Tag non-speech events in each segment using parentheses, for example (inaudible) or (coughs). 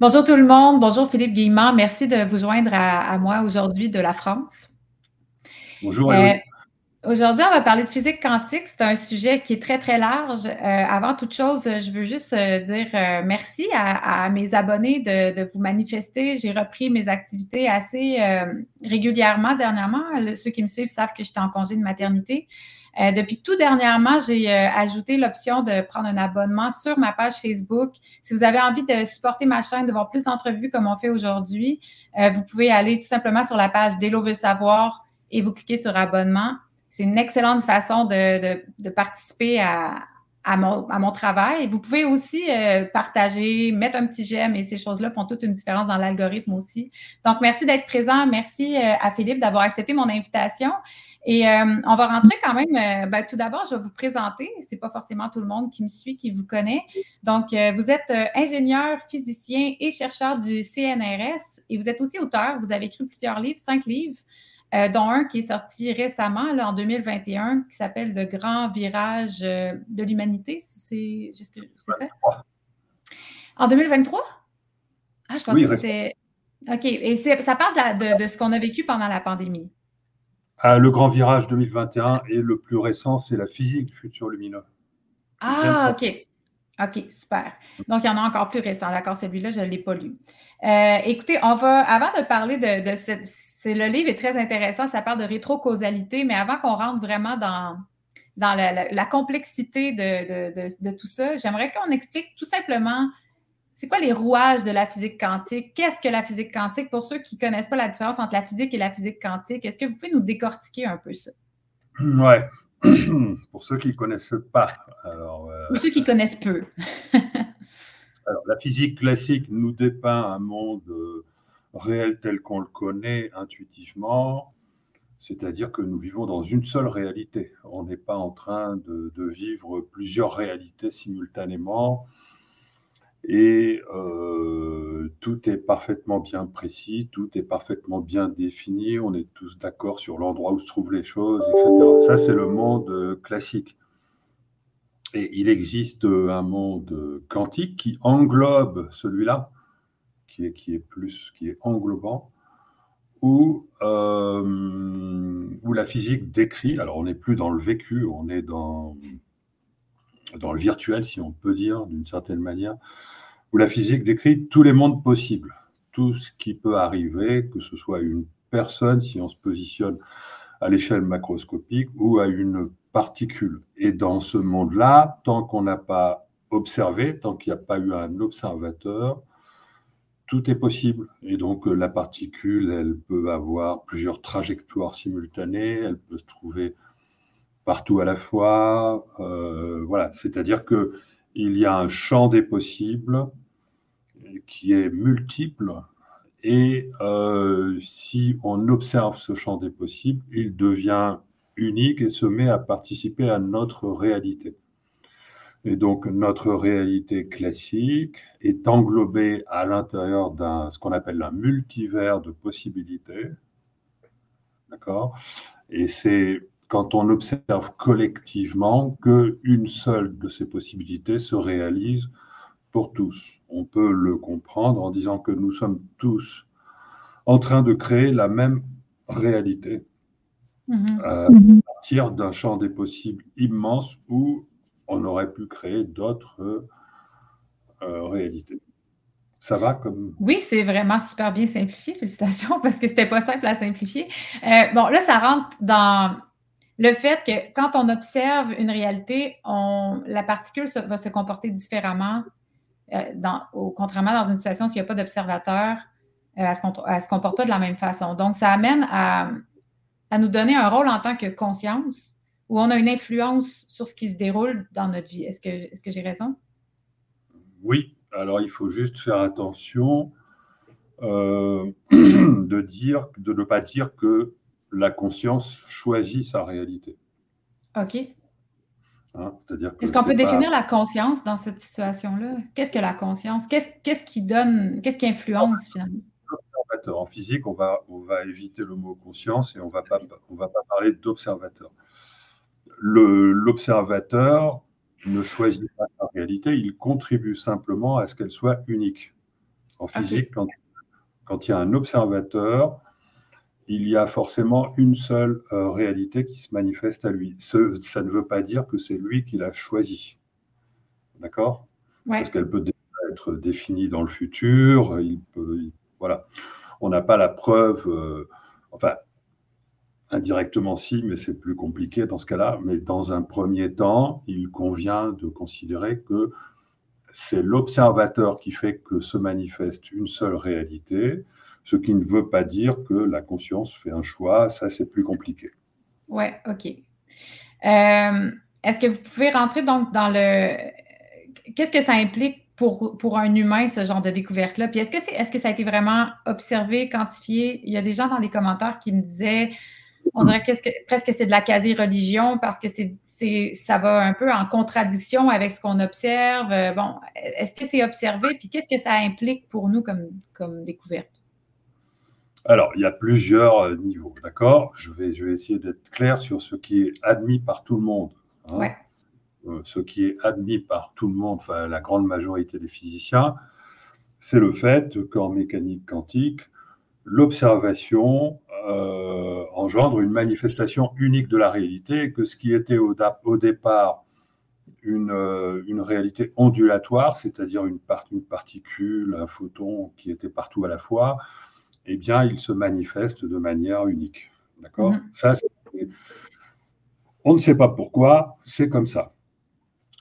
Bonjour tout le monde. Bonjour Philippe Guillemard. Merci de vous joindre à, moi aujourd'hui de la France. Bonjour. Euh, aujourd'hui, on va parler de physique quantique. C'est un sujet qui est très, très large. Euh, avant toute chose, je veux juste euh, dire merci à, mes abonnés de, vous manifester. J'ai repris mes activités assez régulièrement dernièrement. ceux qui me suivent savent que j'étais en congé de maternité. Euh, depuis tout dernièrement, j'ai euh, ajouté l'option de prendre un abonnement sur ma page Facebook. Si vous avez envie de supporter ma chaîne, de voir plus d'entrevues comme on fait aujourd'hui, euh, vous pouvez aller tout simplement sur la page d'Elo veut savoir et vous cliquez sur abonnement. C'est une excellente façon de, participer à, mon, travail. Vous pouvez aussi partager, mettre un petit j'aime et ces choses-là font toute une différence dans l'algorithme aussi. Donc, merci d'être présent. Merci à Philippe d'avoir accepté mon invitation. Et euh, on va rentrer quand même. Euh, ben, tout d'abord, je vais vous présenter. Ce n'est pas forcément tout le monde qui me suit, qui vous connaît. Donc, euh, vous êtes ingénieur, physicien et chercheur du CNRS et vous êtes aussi auteur. Vous avez écrit plusieurs livres, cinq livres, dont un qui est sorti récemment, là, en 2021, qui s'appelle Le grand virage de l'humanité. C'est ça? En 2023? Ah, je pensais que c'était. OK. Et ça parle de ce qu'on a vécu pendant la pandémie. Ah, le grand virage 2021 et le plus récent, c'est la physique futur lumineux. Ah, OK. OK, super. Donc, il y en a encore plus récent. D'accord, celui-là, je ne l'ai pas lu. Euh, écoutez, on va, avant de parler de, cette. le livre est très intéressant, ça parle de rétrocausalité, mais avant qu'on rentre vraiment dans, dans la, complexité de, tout ça, j'aimerais qu'on explique tout simplement c'est quoi les rouages de la physique quantique? Qu'est-ce que la physique quantique? Pour ceux qui ne connaissent pas la différence entre la physique et la physique quantique, est-ce que vous pouvez nous décortiquer un peu ça? (clears throat) Oui. (clears throat) Pour ceux qui ne connaissent pas. Alors, euh, Pour ceux qui connaissent peu. (laughs) alors, la physique classique nous dépeint un monde euh, réel tel qu'on le connaît intuitivement, c'est-à-dire que nous vivons dans une seule réalité. On n'est pas en train de, de, vivre plusieurs réalités simultanément et euh, tout est parfaitement bien précis, tout est parfaitement bien défini, on est tous d'accord sur l'endroit où se trouvent les choses, etc. Ça, c'est le monde euh, classique. Et il existe un monde quantique qui englobe celui-là, qui est, plus, qui est englobant, euh, où la physique décrit, alors on n'est plus dans le vécu, on est dans, dans le virtuel, si on peut dire, d'une certaine manière, où la physique décrit tous les mondes possibles, tout ce qui peut arriver, que ce soit une personne, si on se positionne à l'échelle macroscopique, ou à une particule. Et dans ce monde-là, tant qu'on n'a pas observé, tant qu'il n'y a pas eu un observateur, tout est possible. Et donc la particule, elle peut avoir plusieurs trajectoires simultanées, elle peut se trouver partout à la fois. Euh, voilà, c'est-à-dire que il y a un champ des possibles qui est multiple et euh, si on observe ce champ des possibles, il devient unique et se met à participer à notre réalité. Et donc notre réalité classique est englobée à l'intérieur d'un ce qu'on appelle un multivers de possibilités. D'accord? Et c'est quand on observe collectivement qu'une seule de ces possibilités se réalise pour tous. On peut le comprendre en disant que nous sommes tous en train de créer la même réalité mm-hmm. euh, mm-hmm. à partir d'un champ des possibles immense où on aurait pu créer d'autres euh, réalités. Ça va comme. Oui, c'est vraiment super bien simplifié. Félicitations, (laughs) parce que c'était pas simple à simplifier. Euh, bon, là, ça rentre dans le fait que quand on observe une réalité, la particule va se comporter différemment, euh, au, contrairement dans une situation s'il n'y a pas d'observateur, euh, elle ne se, comporte pas de la même façon. Donc, ça amène à, nous donner un rôle en tant que conscience où on a une influence sur ce qui se déroule dans notre vie. Est-ce que, est que j'ai raison? Oui, alors il faut juste faire attention euh, (clears throat) de dire, de ne pas dire que la conscience choisit sa réalité. OK. Hein, c'est-à-dire Est-ce qu'on peut définir la conscience dans cette situation-là? Qu'est-ce que la conscience? Qu'est-ce qui donne, qu'est-ce qui influence finalement? En physique, on va, on va éviter le mot conscience et on va pas, on va pas parler d'observateur. L'observateur ne choisit pas sa réalité, il contribue simplement à ce qu'elle soit unique. En physique, quand, quand, il y a un observateur, il y a forcément une seule euh, réalité qui se manifeste à lui. Ce, ça ne veut pas dire que c'est lui qui l'a choisi. D'accord? Parce qu'elle peut être définie dans le futur. Il peut, voilà. On n'a pas la preuve. Euh, enfin, indirectement si, mais c'est plus compliqué dans ce cas-là. Mais dans un premier temps, il convient de considérer que c'est l'observateur qui fait que se manifeste une seule réalité, ce qui ne veut pas dire que la conscience fait un choix. Ça, c'est plus compliqué. Ouais, OK. Euh, est-ce que vous pouvez rentrer donc dans le qu'est-ce que ça implique pour, pour un humain, ce genre de découverte-là? Puis est-ce que, c'est, est-ce que ça a été vraiment observé, quantifié? Il y a des gens dans les commentaires qui me disaient, on dirait que, presque c'est de la quasi-religion parce que c'est, ça va un peu en contradiction avec ce qu'on observe. Euh, bon, est-ce que c'est observé? Puis qu'est-ce que ça implique pour nous comme, comme découverte? Alors, il y a plusieurs euh, niveaux, d'accord? Je vais, je vais essayer d'être clair sur ce qui est admis par tout le monde. Hein. Ouais. Euh, ce qui est admis par tout le monde, enfin la grande majorité des physiciens, c'est le fait qu'en mécanique quantique, l'observation euh, engendre une manifestation unique de la réalité et que ce qui était au, départ une, euh, une, réalité ondulatoire, c'est-à-dire une, une, particule, un photon qui était partout à la fois, eh bien, il se manifeste de manière unique. D'accord? Mm-hmm. Ça, on ne sait pas pourquoi, c'est comme ça.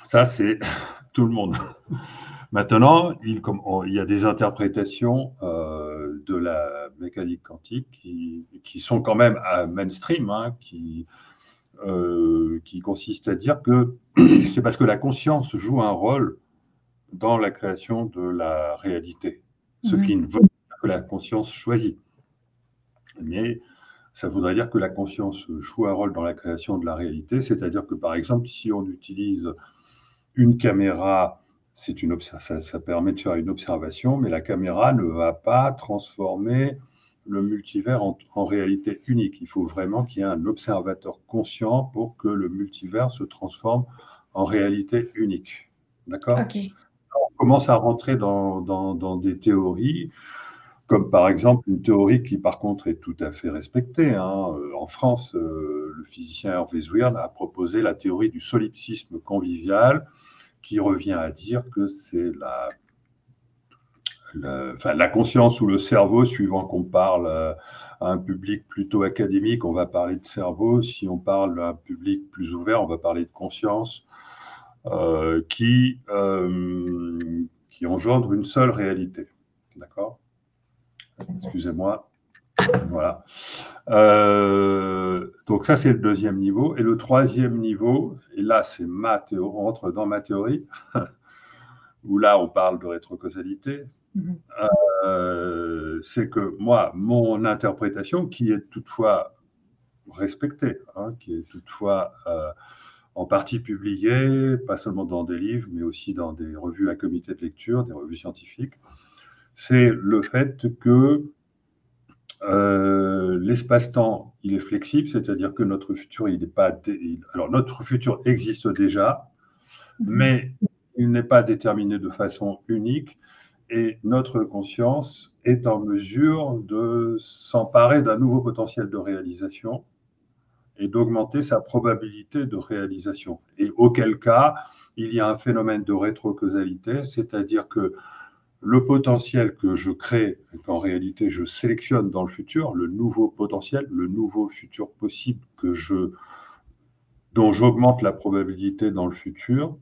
Ça, c'est (laughs) tout le monde. (laughs) Maintenant, il, y a des interprétations euh, de la mécanique quantique qui, sont quand même à mainstream, hein, qui, euh, qui consistent à dire que (clears throat) c'est parce que la conscience joue un rôle dans la création de la réalité, ce mhm. qui ne veut que la conscience choisit. Mais ça voudrait dire que la conscience joue un rôle dans la création de la réalité, c'est-à-dire que par exemple, si on utilise une caméra, c'est une ça, ça, permet de faire une observation, mais la caméra ne va pas transformer le multivers en, réalité unique. Il faut vraiment qu'il y ait un observateur conscient pour que le multivers se transforme en réalité unique. D'accord? On commence à rentrer dans, dans, des théories, comme par exemple une théorie qui par contre est tout à fait respectée. Hein. En France, euh, le physicien Hervé Zwirn a proposé la théorie du solipsisme convivial, qui revient à dire que c'est la, la, conscience ou le cerveau, suivant qu'on parle à un public plutôt académique, on va parler de cerveau. Si on parle à un public plus ouvert, on va parler de conscience, euh, qui, euh, qui engendre une seule réalité. D'accord? Excusez-moi. Voilà. Euh, donc ça, c'est le deuxième niveau. Et le troisième niveau, et là, c'est ma théorie, on rentre dans ma théorie, (laughs) où là, on parle de rétrocausalité, mm-hmm. euh, c'est que moi, mon interprétation, qui est toutefois respectée, hein, qui est toutefois euh, en partie publiée, pas seulement dans des livres, mais aussi dans des revues à comité de lecture, des revues scientifiques, c'est le fait que euh, l'espace-temps, il est flexible, c'est-à-dire que notre futur, il n'est pas. Alors, notre futur existe déjà, mhm. mais il n'est pas déterminé de façon unique et notre conscience est en mesure de s'emparer d'un nouveau potentiel de réalisation et d'augmenter sa probabilité de réalisation. Et auquel cas, il y a un phénomène de rétrocausalité, c'est-à-dire que le potentiel que je crée, qu'en réalité je sélectionne dans le futur, le nouveau potentiel, le nouveau futur possible que je, dont j'augmente la probabilité dans le futur,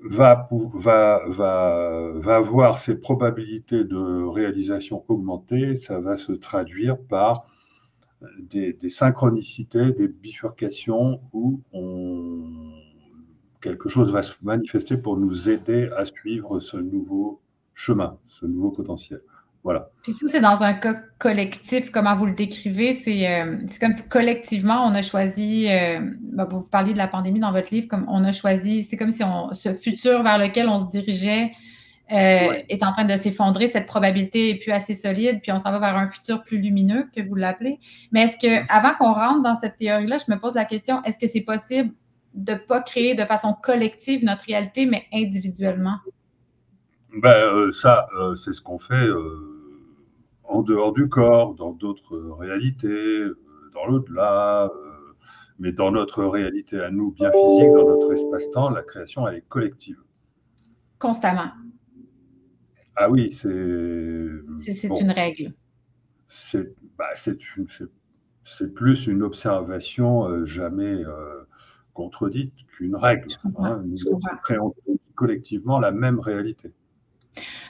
va, va, avoir ses probabilités de réalisation augmentées, ça va se traduire par des, synchronicités, des bifurcations où quelque chose va se manifester pour nous aider à suivre ce nouveau chemin, ce nouveau potentiel. Voilà. Puis ça, c'est dans un cas collectif, comment vous le décrivez, c'est euh, comme si collectivement, on a choisi, euh, ben, vous parliez de la pandémie dans votre livre, comme on a choisi, c'est comme si on, ce futur vers lequel on se dirigeait euh, est en train de s'effondrer, cette probabilité est plus assez solide, puis on s'en va vers un futur plus lumineux, que vous l'appelez. Mais est-ce que, avant qu'on rentre dans cette théorie-là, je me pose la question, est-ce que c'est possible de ne pas créer de façon collective notre réalité, mais individuellement? Ben, Ça, c'est ce qu'on fait en dehors du corps, dans d'autres réalités, dans l'au-delà. mais dans notre réalité à nous, bien physique, dans notre espace-temps, la création, elle est collective. Constamment. Ah oui, c'est. C'est une règle. Bah, c'est plus une observation euh, jamais euh, contredite qu'une règle. Hein. Nous créons collectivement la même réalité.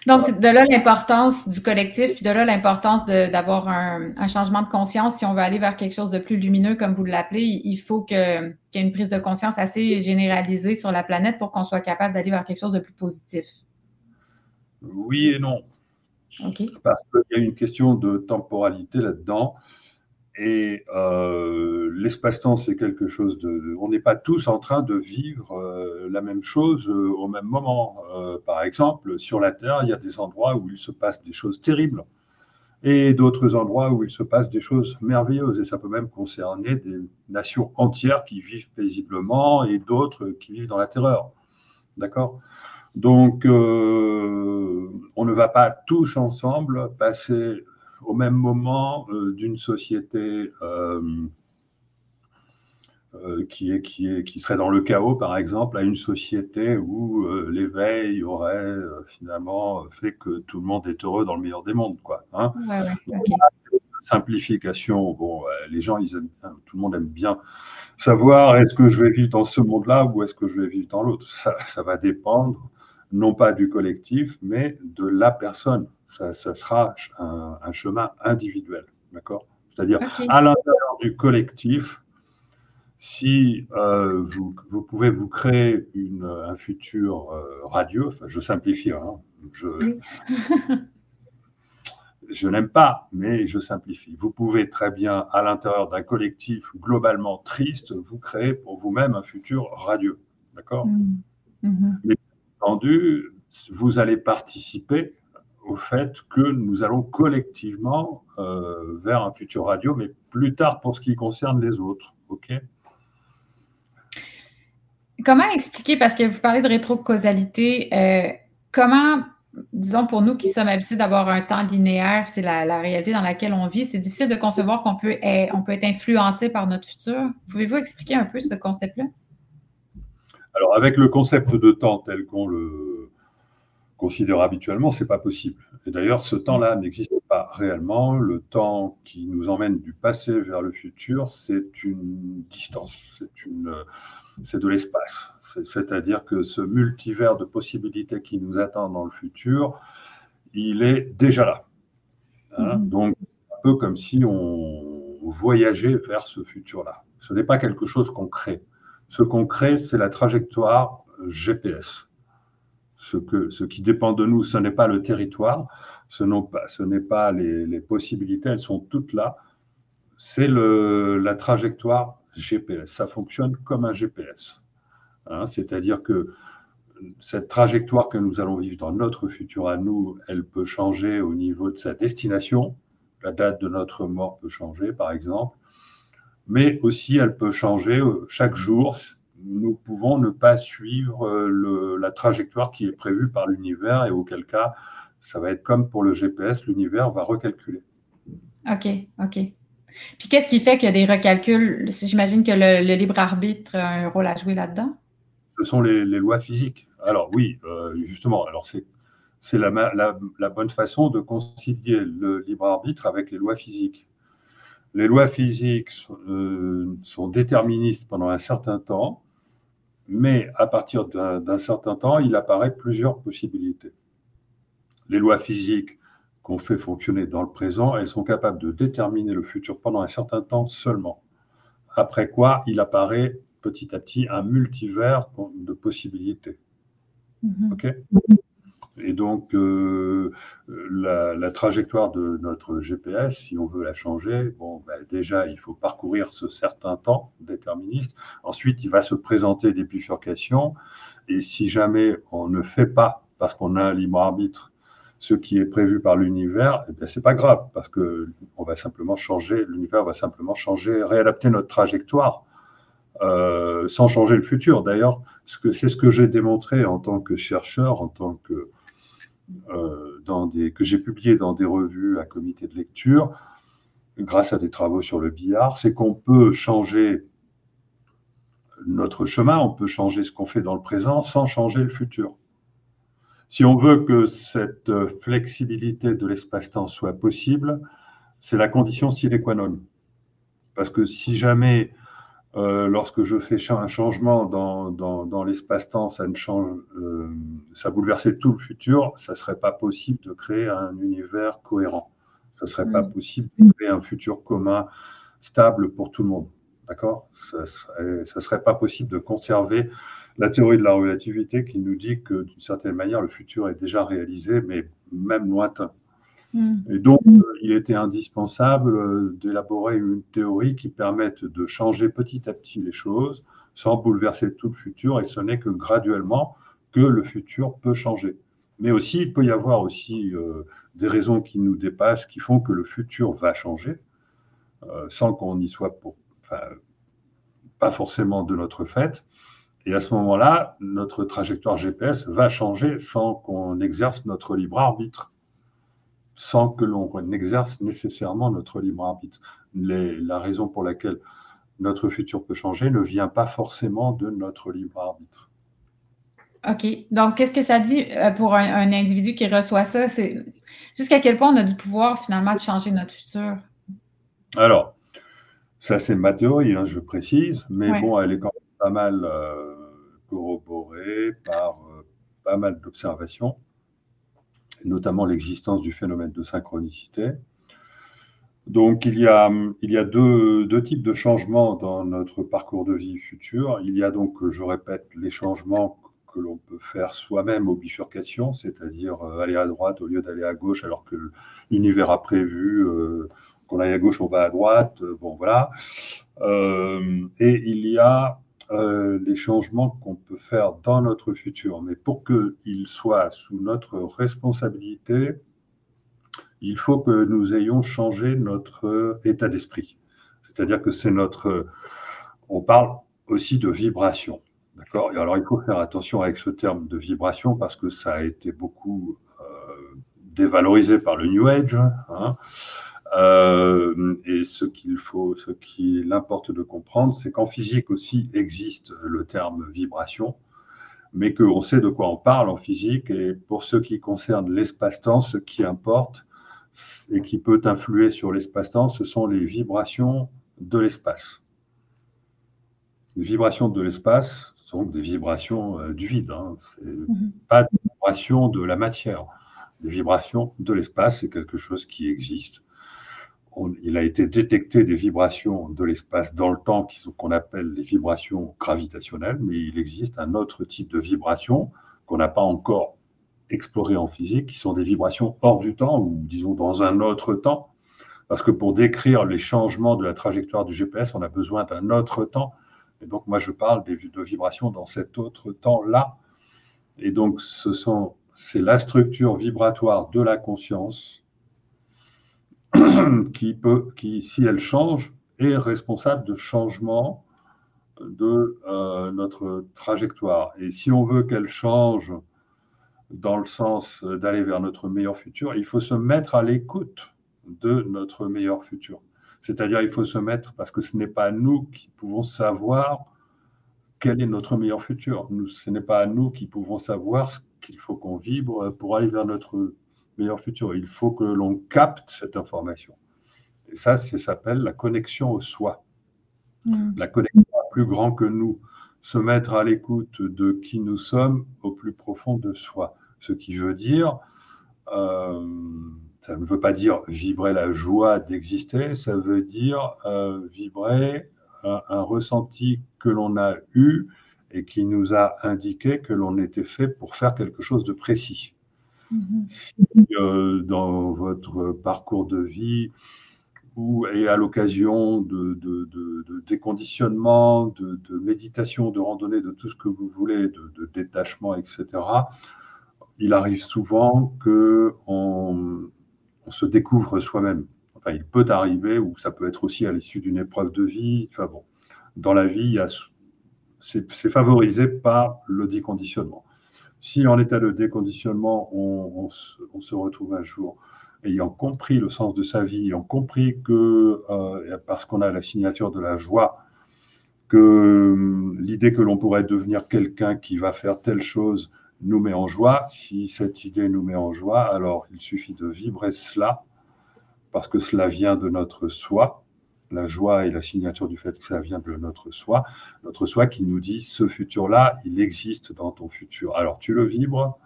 Donc, c'est de là l'importance du collectif, puis de là l'importance d'avoir un, changement de conscience. Si on veut aller vers quelque chose de plus lumineux, comme vous l'appelez, il faut qu'il y ait une prise de conscience assez généralisée sur la planète pour qu'on soit capable d'aller vers quelque chose de plus positif. Oui et non. Parce qu'il y a une question de temporalité là-dedans. Et euh, l'espace-temps, c'est quelque chose de. On n'est pas tous en train de vivre euh, la même chose euh, au même moment. par exemple, sur la Terre, il y a des endroits où il se passe des choses terribles et d'autres endroits où il se passe des choses merveilleuses. Et ça peut même concerner des nations entières qui vivent paisiblement et d'autres qui vivent dans la terreur. D'accord? Donc, on ne va pas tous ensemble passer au même moment euh, d'une société euh, qui, est, qui, est, qui serait dans le chaos, par exemple, à une société où l'éveil aurait finalement fait que tout le monde est heureux dans le meilleur des mondes. Quoi, hein. Simplification, bon, les gens, ils aiment, tout le monde aime bien savoir est-ce que je vais vivre dans ce monde-là ou est-ce que je vais vivre dans l'autre? Ça, ça va dépendre non pas du collectif, mais de la personne. Ça, sera un, chemin individuel, d'accord? C'est-à-dire à l'intérieur du collectif, si euh, vous, pouvez vous créer une, un futur euh, radieux, enfin, je simplifie, hein, je, (laughs) je n'aime pas, mais je simplifie. Vous pouvez très bien, à l'intérieur d'un collectif globalement triste, vous créer pour vous-même un futur radieux, d'accord? Mmh. Mmh. Entendu, vous allez participer au fait que nous allons collectivement euh, vers un futur radio, mais plus tard pour ce qui concerne les autres. OK? Comment expliquer, parce que vous parlez de rétrocausalité, euh, comment, disons pour nous qui sommes habitués d'avoir un temps linéaire, c'est la, réalité dans laquelle on vit, c'est difficile de concevoir qu'on peut, on peut être influencé par notre futur. Pouvez-vous expliquer un peu ce concept-là? Alors, avec le concept de temps tel qu'on le considère habituellement, c'est pas possible. Et d'ailleurs, ce temps-là n'existe pas réellement. Le temps qui nous emmène du passé vers le futur, c'est une distance, c'est une, c'est de l'espace. C'est-à-dire que ce multivers de possibilités qui nous attend dans le futur, il est déjà là. Hein? Mm-hmm. Donc, un peu comme si on voyageait vers ce futur-là. Ce n'est pas quelque chose qu'on crée. Ce qu'on crée, c'est la trajectoire GPS. Ce, qui dépend de nous, ce n'est pas le territoire, ce n'est pas les, possibilités, elles sont toutes là. C'est la trajectoire GPS. Ça fonctionne comme un GPS. Hein. C'est-à-dire que cette trajectoire que nous allons vivre dans notre futur à nous, elle peut changer au niveau de sa destination. La date de notre mort peut changer, par exemple mais aussi elle peut changer euh, chaque jour. Nous pouvons ne pas suivre euh, la trajectoire qui est prévue par l'univers et auquel cas, ça va être comme pour le GPS, l'univers va recalculer. OK, OK. Puis qu'est-ce qui fait qu'il y a des recalculs? J'imagine que le, libre arbitre a un rôle à jouer là-dedans. Ce sont les, lois physiques. Alors oui, euh, justement, alors c'est c'est la, la, bonne façon de concilier le libre arbitre avec les lois physiques les lois physiques euh, sont déterministes pendant un certain temps, mais à partir d'un certain temps, il apparaît plusieurs possibilités. Les lois physiques qu'on fait fonctionner dans le présent, elles sont capables de déterminer le futur pendant un certain temps seulement. Après quoi, il apparaît petit à petit un multivers de possibilités. Mm-hmm. OK? Et donc, euh, la, trajectoire de notre GPS, si on veut la changer, bon, ben, déjà, il faut parcourir ce certain temps déterministe. Ensuite, il va se présenter des bifurcations. Et si jamais on ne fait pas, parce qu'on a un libre arbitre, ce qui est prévu par l'univers, eh c'est pas grave, parce que on va simplement changer, l'univers va simplement changer, réadapter notre trajectoire. Euh, sans changer le futur. D'ailleurs, c'est ce que j'ai démontré en tant que chercheur, en tant que des, que j'ai publié dans des revues à comité de lecture, grâce à des travaux sur le billard, c'est qu'on peut changer notre chemin, on peut changer ce qu'on fait dans le présent sans changer le futur. Si on veut que cette flexibilité de l'espace-temps soit possible, c'est la condition sine qua non. Parce que si jamais, euh, lorsque je fais un changement dans, dans, l'espace-temps, ça, ne change, euh, ça bouleversait tout le futur, ça ne serait pas possible de créer un univers cohérent. Ça ne serait pas mm. possible de créer un futur commun stable pour tout le monde. D'accord? Ça ne serait, pas possible de conserver la théorie de la relativité qui nous dit que d'une certaine manière, le futur est déjà réalisé, mais même lointain. Mm. Et donc, euh, il était indispensable euh, d'élaborer une théorie qui permette de changer petit à petit les choses sans bouleverser tout le futur, et ce n'est que graduellement que le futur peut changer. Mais aussi, il peut y avoir aussi euh, des raisons qui nous dépassent, qui font que le futur va changer, sans qu'on y soit pas forcément de notre fait. Et à ce moment-là, notre trajectoire GPS va changer sans qu'on exerce notre libre arbitre, sans que l'on exerce nécessairement notre libre arbitre. la raison pour laquelle notre futur peut changer ne vient pas forcément de notre libre arbitre. OK. Donc, qu'est-ce que ça dit euh, pour un, individu qui reçoit ça? C'est jusqu'à quel point on a du pouvoir finalement de changer notre futur? Alors, ça c'est ma théorie, hein, je précise, mais bon, elle est quand même pas mal euh, corroborée par euh, pas mal d'observations, notamment l'existence du phénomène de synchronicité. Donc, il y a, il y a deux, deux, types de changements dans notre parcours de vie futur. Il y a donc, je répète, les changements que l'on peut faire soi-même aux bifurcations, c'est-à-dire euh, aller à droite au lieu d'aller à gauche alors que l'univers a prévu euh, qu'on aille à gauche, on va à droite, euh, bon voilà. et il y a les changements qu'on peut faire dans notre futur, mais pour qu'ils soient sous notre responsabilité, il faut que nous ayons changé notre état d'esprit. C'est-à-dire que c'est notre... On parle aussi de vibration. D'accord? Alors, il faut faire attention avec ce terme de vibration parce que ça a été beaucoup euh, dévalorisé par le New Age. Hein. Euh, et ce qu'il faut, ce qu'il importe de comprendre, c'est qu'en physique aussi existe le terme vibration, mais qu'on sait de quoi on parle en physique. Et pour ce qui concerne l'espace-temps, ce qui importe et qui peut influer sur l'espace-temps, ce sont les vibrations de l'espace. Les vibrations de l'espace, sont des vibrations euh, du vide. Hein. Ce n'est mhm. pas des vibrations de la matière. Les vibrations de l'espace, c'est quelque chose qui existe. Il a été détecté des vibrations de l'espace dans le temps qu'on appelle les vibrations gravitationnelles, mais il existe un autre type de vibrations qu'on n'a pas encore exploré en physique, qui sont des vibrations hors du temps, ou disons dans un autre temps, parce que pour décrire les changements de la trajectoire du GPS, on a besoin d'un autre temps et donc, moi, je parle de vibrations dans cet autre temps-là. Et donc, ce sont, c'est la structure vibratoire de la conscience (coughs) qui peut, qui, si elle change, est responsable de changement de euh, notre trajectoire. Et si on veut qu'elle change dans le sens d'aller vers notre meilleur futur, il faut se mettre à l'écoute de notre meilleur futur. C'est-à-dire, il faut se mettre, parce que ce n'est pas nous qui pouvons savoir quel est notre meilleur futur. ce n'est pas à nous qui pouvons savoir ce qu'il faut qu'on vibre pour aller vers notre meilleur futur. Il faut que l'on capte cette information. Et ça, ça s'appelle la connexion au soi. Mm. La connexion à plus grand que nous. Se mettre à l'écoute de qui nous sommes au plus profond de soi. Ce qui veut dire euh, ça ne veut pas dire vibrer la joie d'exister, ça veut dire euh, vibrer un, ressenti que l'on a eu et qui nous a indiqué que l'on était fait pour faire quelque chose de précis. Euh, dans votre parcours de vie ou et à l'occasion de, de, déconditionnement, de, méditation, de randonnée, de tout ce que vous voulez, de, détachement, etc., il arrive souvent que on, se découvre soi-même. Enfin, il peut arriver, ou ça peut être aussi à l'issue d'une épreuve de vie. Enfin, bon, dans la vie, c'est favorisé par le déconditionnement. Si en état de déconditionnement, on, se retrouve un jour ayant compris le sens de sa vie, ayant compris que, euh, parce qu'on a la signature de la joie, que hum, l'idée que l'on pourrait devenir quelqu'un qui va faire telle chose nous met en joie, si cette idée nous met en joie, alors il suffit de vibrer cela, parce que cela vient de notre soi, la joie et la signature du fait que ça vient de notre soi, notre soi qui nous dit ce futur-là, il existe dans ton futur. Alors tu le vibres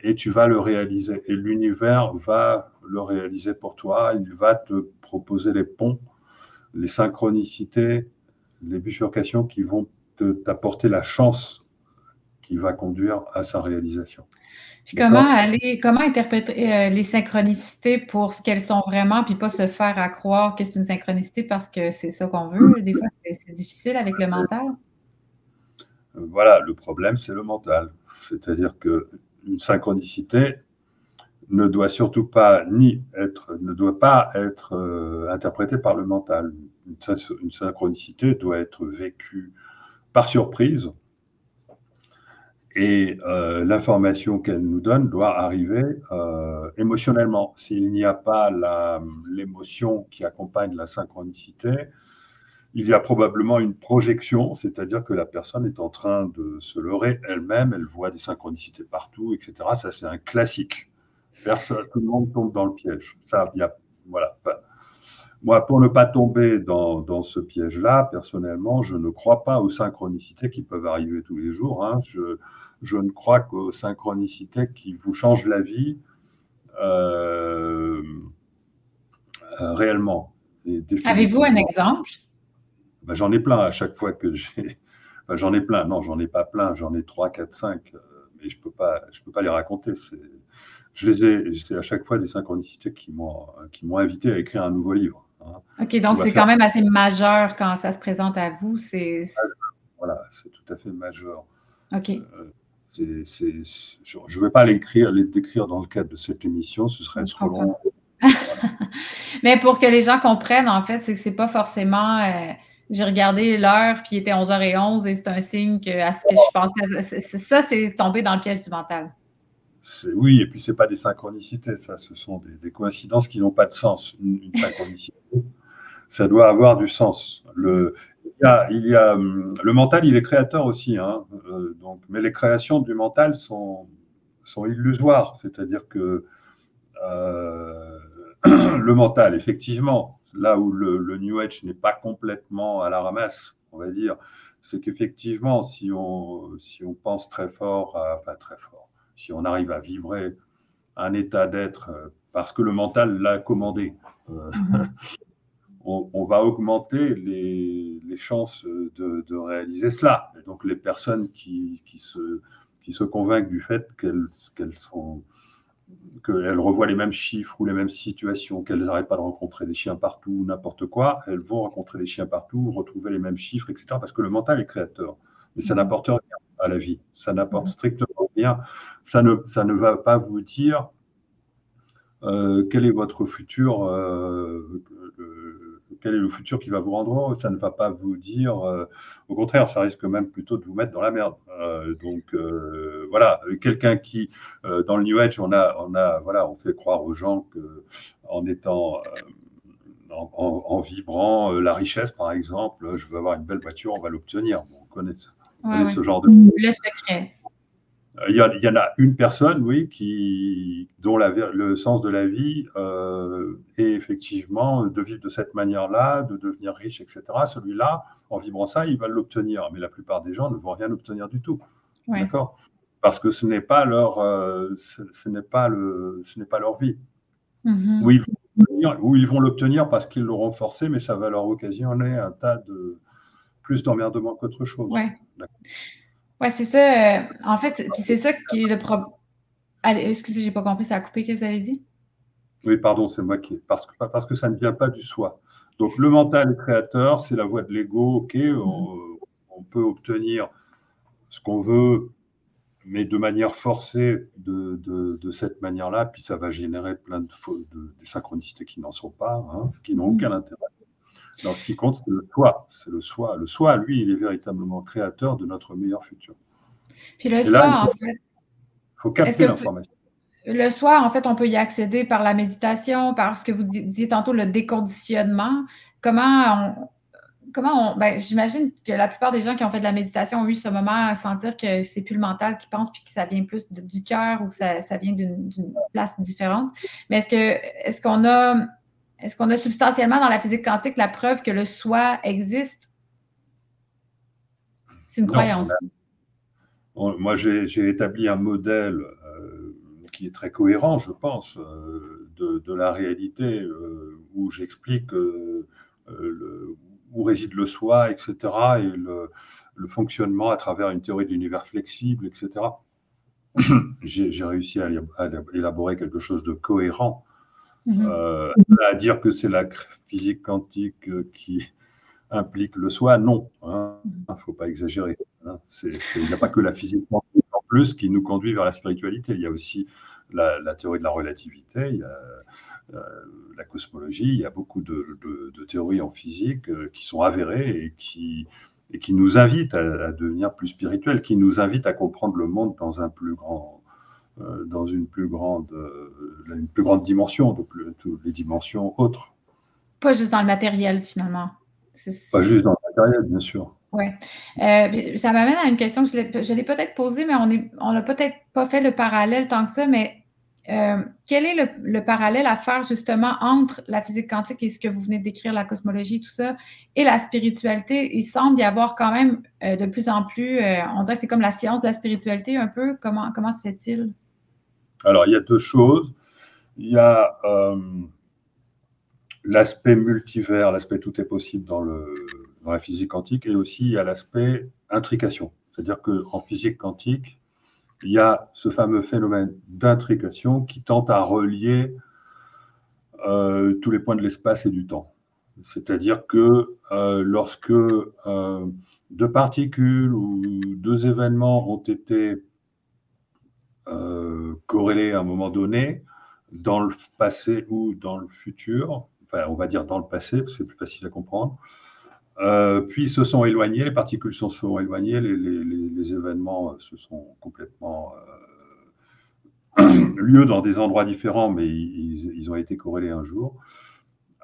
et tu vas le réaliser. Et l'univers va le réaliser pour toi, il va te proposer les ponts, les synchronicités, les bifurcations qui vont t'apporter la chance qui va conduire à sa réalisation. Puis comment aller, comment interpréter euh, les synchronicités pour ce qu'elles sont vraiment, puis pas se faire à croire que c'est une synchronicité parce que c'est ça qu'on veut? Des fois, c'est difficile avec le mental. Voilà, le problème, c'est le mental. C'est-à-dire qu'une synchronicité ne doit surtout pas ni être, ne doit pas être euh, interprétée par le mental. une synchronicité doit être vécue par surprise et euh, l'information qu'elle nous donne doit arriver euh, émotionnellement. S'il n'y a pas l'émotion qui accompagne la synchronicité, il y a probablement une projection, c'est-à-dire que la personne est en train de se leurrer elle-même, elle voit des synchronicités partout, etc. Ça, c'est un classique. Tout le monde tombe dans le piège. Ça, voilà. Moi, pour ne pas tomber dans, ce piège-là, personnellement, je ne crois pas aux synchronicités qui peuvent arriver tous les jours. Hein. Je ne crois qu'aux synchronicités qui vous changent la vie euh, euh, réellement. Avez-vous un exemple? Ben, J'en ai plein à chaque fois que j'ai. (laughs) j'en ai plein, non, j'en ai pas plein, j'en ai 3, 4, 5, mais je ne peux, pas, je peux pas les raconter. Je les ai, c'est à chaque fois des synchronicités qui m'ont invité à écrire un nouveau livre. Hein. Ok, donc c'est quand même assez majeur quand ça se présente à vous. C'est voilà, c'est tout à fait majeur. Ok. Euh, je ne vais pas l'écrire, les décrire dans le cadre de cette émission, ce serait trop long. (laughs) Mais pour que les gens comprennent, en fait, c'est que c'est pas forcément. Euh, j'ai regardé l'heure, puis il était 11h11 et c'est un signe que, à ce que je pensais. Ça, c'est tomber dans le piège du mental. Oui, et puis c'est pas des synchronicités, ça. Ce sont des, coïncidences qui n'ont pas de sens. Une, synchronicité, ça doit avoir du sens. Le, il y a, hum, le mental, il est créateur aussi, hein, euh, donc, mais les créations du mental sont, sont illusoires, c'est-à-dire que euh, (clears throat) le mental, effectivement, là où le, New Age n'est pas complètement à la ramasse, on va dire, c'est qu'effectivement, si on, si on pense très fort, pas très fort, si on arrive à vibrer un état d'être euh, parce que le mental l'a commandé, mm-hmm. (laughs) on, va augmenter les, chances de, réaliser cela. Et donc les personnes qui, se, qui se convainquent du fait qu'elles sont qu'elles revoient les mêmes chiffres ou les mêmes situations, qu'elles n'arrêtent pas de rencontrer des chiens partout, n'importe quoi, elles vont rencontrer des chiens partout, retrouver les mêmes chiffres, etc. Parce que le mental est créateur. Mais ça mmh. n'apporte rien à la vie. Ça n'apporte mmh. strictement rien. Ça ne, ça ne va pas vous dire euh, quel est votre futur, euh, quel est le futur qui va vous rendre heureux. Ça ne va pas vous dire, euh, au contraire, ça risque même plutôt de vous mettre dans la merde. donc voilà, quelqu'un qui, dans le New Age, on a, on a, voilà, on fait croire aux gens que en étant en, vibrant la richesse, par exemple, je veux avoir une belle voiture, on va l'obtenir. on connaît, ce genre de. Le secret. Il y, en a une personne, oui, qui, dont le sens de la vie euh, est effectivement de vivre de cette manière-là, de devenir riche, etc. Celui-là, en vibrant ça, il va l'obtenir. Mais la plupart des gens ne vont rien obtenir du tout. D'accord? Parce que ce n'est pas leur, euh, ce, n'est pas le, ce n'est pas leur vie. Mm Ou ils vont l'obtenir parce qu'ils l'auront forcé, mais ça va leur occasionner un tas de plus d'emmerdement qu'autre chose. Ouais. Oui, c'est ça. Euh, en fait, c'est ça qui est le problème. Excusez, j'ai pas compris, ça a coupé, qu'est-ce que vous avez dit? Oui, pardon, c'est moi qui. Parce que, parce que ça ne vient pas du soi. Donc, le mental est créateur, c'est la voie de l'ego, ok, mm-hmm. on, peut obtenir ce qu'on veut, mais de manière forcée de, de, cette manière-là, puis ça va générer plein de, de, synchronicités qui n'en sont pas, hein, qui n'ont aucun mm-hmm. intérêt. Alors, ce qui compte, c'est le soi. C'est le soi. Le soi, lui, il est véritablement créateur de notre meilleur futur. Puis le soi, en fait. faut capter l'information. Le soir, en fait, on peut y accéder par la méditation, par ce que vous disiez tantôt, le déconditionnement. Comment on, comment on. Ben, J'imagine que la plupart des gens qui ont fait de la méditation ont eu ce moment à sentir que c'est plus le mental qui pense puis que ça vient plus du cœur ou que ça, vient d'une place différente. Mais est-ce que est-ce qu'on a est-ce qu'on a substantiellement dans la physique quantique la preuve que le soi existe? C'est une croyance. moi, j'ai établi un modèle euh, qui est très cohérent, je pense, euh, de, la réalité, euh, où j'explique où réside le soi, etc., et le, fonctionnement à travers une théorie de l'univers flexible, etc. (clears throat) j'ai réussi à, élaborer quelque chose de cohérent. Mm-hmm. à dire que c'est la physique quantique qui implique le soi, non. Il hein. ne mm-hmm. faut pas exagérer. Hein. Il n'y a pas que la physique quantique en plus qui nous conduit vers la spiritualité. Il y a aussi la, théorie de la relativité, il y a euh, la cosmologie, il y a beaucoup de, théories en physique euh, qui sont avérées et qui, et qui nous invitent à, devenir plus spirituels, qui nous invitent à comprendre le monde dans un plus grand, euh, dans une plus grande, une plus grande dimension, de toutes les dimensions autres. Pas juste dans le matériel finalement. Pas juste dans le matériel, bien sûr. Oui. ça m'amène à une question que je l'ai peut-être posée, mais on n'a peut-être pas fait le parallèle tant que ça, mais euh, quel est le, parallèle à faire justement entre la physique quantique et ce que vous venez de décrire, la cosmologie, tout ça, et la spiritualité? Il semble y avoir quand même euh, de plus en plus, euh, on dirait que c'est comme la science de la spiritualité un peu. Comment, comment se fait-il? Alors, il y a deux choses. Il y a l'aspect multivers, l'aspect tout est possible dans, la physique quantique, et aussi il y a l'aspect intrication. C'est-à-dire qu'en physique quantique, il y a ce fameux phénomène d'intrication qui tente à relier euh, tous les points de l'espace et du temps. C'est-à-dire que euh, lorsque euh, deux particules ou deux événements ont été corrélés à un moment donné, dans le passé ou dans le futur, enfin on va dire dans le passé, parce que c'est plus facile à comprendre, euh, puis se sont éloignés, les particules se sont éloignées, les, événements euh, se sont complètement euh, (clears throat) lieu dans des endroits différents, mais ils, ont été corrélés un jour.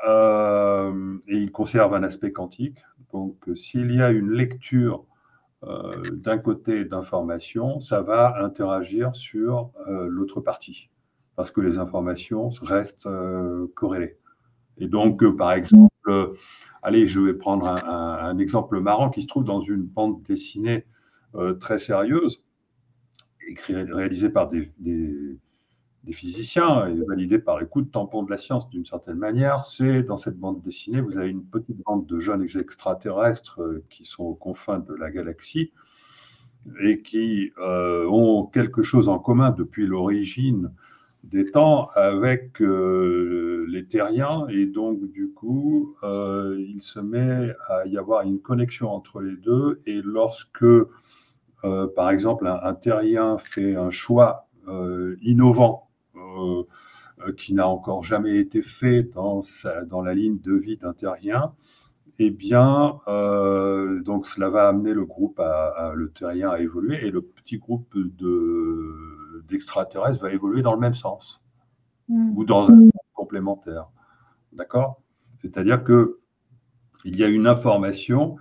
et ils conservent un aspect quantique. Donc, s'il y a une lecture d'un côté d'information, ça va interagir sur l'autre partie, parce que les informations restent corrélées. Et donc, par exemple, Allez, je vais prendre un, exemple marrant qui se trouve dans une bande dessinée euh, très sérieuse, réalisée par des, physiciens et validée par les coups de tampon de la science d'une certaine manière. C'est dans cette bande dessinée, vous avez une petite bande de jeunes extraterrestres euh, qui sont aux confins de la galaxie et qui euh, ont quelque chose en commun depuis l'origine des temps avec euh, les terriens et donc du coup il se met à y avoir une connexion entre les deux et lorsque par exemple un, terrien fait un choix innovant qui n'a encore jamais été fait dans, dans la ligne de vie d'un terrien, eh bien, donc cela va amener le groupe à, le terrien à évoluer et le petit groupe de d'extraterrestres va évoluer dans le même sens hmm. ou dans un sens complémentaire. D'accord? C'est-à-dire que il y a une information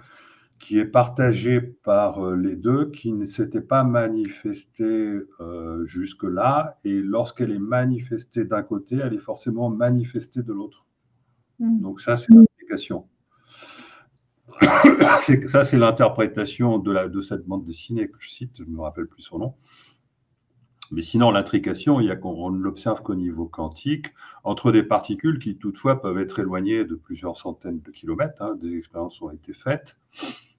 qui est partagée par euh, les deux, qui ne s'était pas manifestée euh, jusque-là, et lorsqu'elle est manifestée d'un côté, elle est forcément manifestée de l'autre. Hmm. Donc ça, c'est (coughs) ça, c'est l'interprétation de, de cette bande dessinée que je cite, je ne me rappelle plus son nom. Mais sinon, l'intrication, on ne l'observe qu'au niveau quantique, entre des particules qui toutefois peuvent être éloignées de plusieurs centaines de kilomètres. Hein, des expériences ont été faites.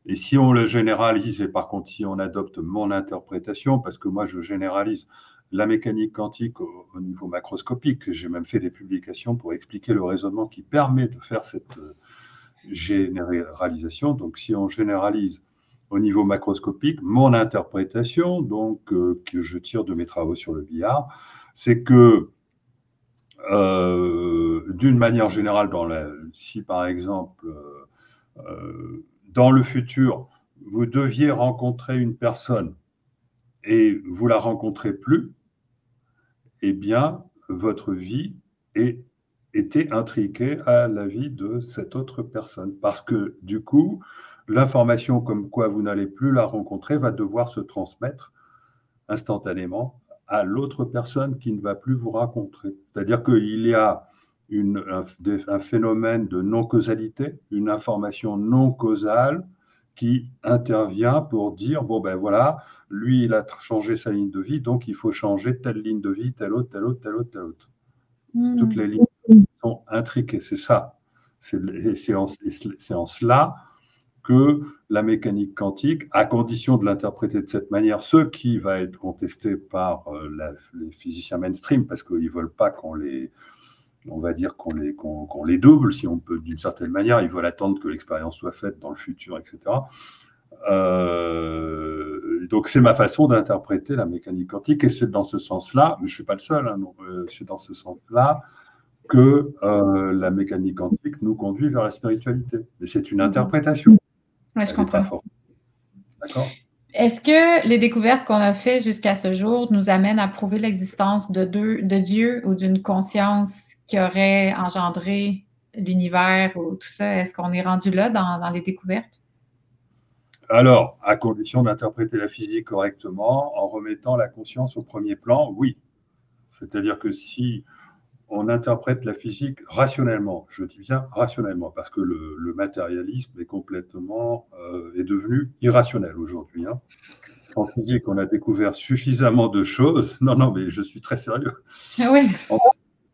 Et si on le généralise, et par contre si on adopte mon interprétation, parce que moi je généralise la mécanique quantique au, au niveau macroscopique, j'ai même fait des publications pour expliquer le raisonnement qui permet de faire cette euh, généralisation. Donc si on généralise au niveau macroscopique, mon interprétation, donc euh, que je tire de mes travaux sur le billard, c'est que euh, d'une manière générale, si par exemple euh, dans le futur vous deviez rencontrer une personne et vous la rencontrez plus, eh bien, votre vie est, était intriquée à la vie de cette autre personne. Parce que du coup, l'information comme quoi vous n'allez plus la rencontrer va devoir se transmettre instantanément à l'autre personne qui ne va plus vous rencontrer. C'est-à-dire qu'il y a une, un, phénomène de non-causalité, une information non causale qui intervient pour dire, bon ben voilà, lui, il a changé sa ligne de vie, donc il faut changer telle ligne de vie, telle autre, telle autre, telle autre, telle autre. Toutes les lignes sont intriquées, c'est ça. C'est en, en, cela que la mécanique quantique, à condition de l'interpréter de cette manière, ce qui va être contesté par euh, les physiciens mainstream, parce qu'ils ne veulent pas qu'on les, on va dire qu'on les, qu'on les double, si on peut, d'une certaine manière, ils veulent attendre que l'expérience soit faite dans le futur, etc. Euh, donc c'est ma façon d'interpréter la mécanique quantique et c'est dans ce sens-là, mais je suis pas le seul, hein, euh, c'est dans ce sens-là que la mécanique quantique nous conduit vers la spiritualité. Mais c'est une interprétation. Oui, je comprends. D'accord. Est-ce que les découvertes qu'on a faites jusqu'à ce jour nous amènent à prouver l'existence de, de Dieu ou d'une conscience qui aurait engendré l'univers ou tout ça? Est-ce qu'on est rendu là dans les découvertes? Alors, à condition d'interpréter la physique correctement, en remettant la conscience au premier plan, oui. C'est-à-dire que si on interprète la physique rationnellement, je dis bien rationnellement, parce que le, matérialisme est complètement euh, est devenu irrationnel aujourd'hui. Hein. En physique, on a découvert suffisamment de choses. Non, non, mais je suis très sérieux. Ah oui.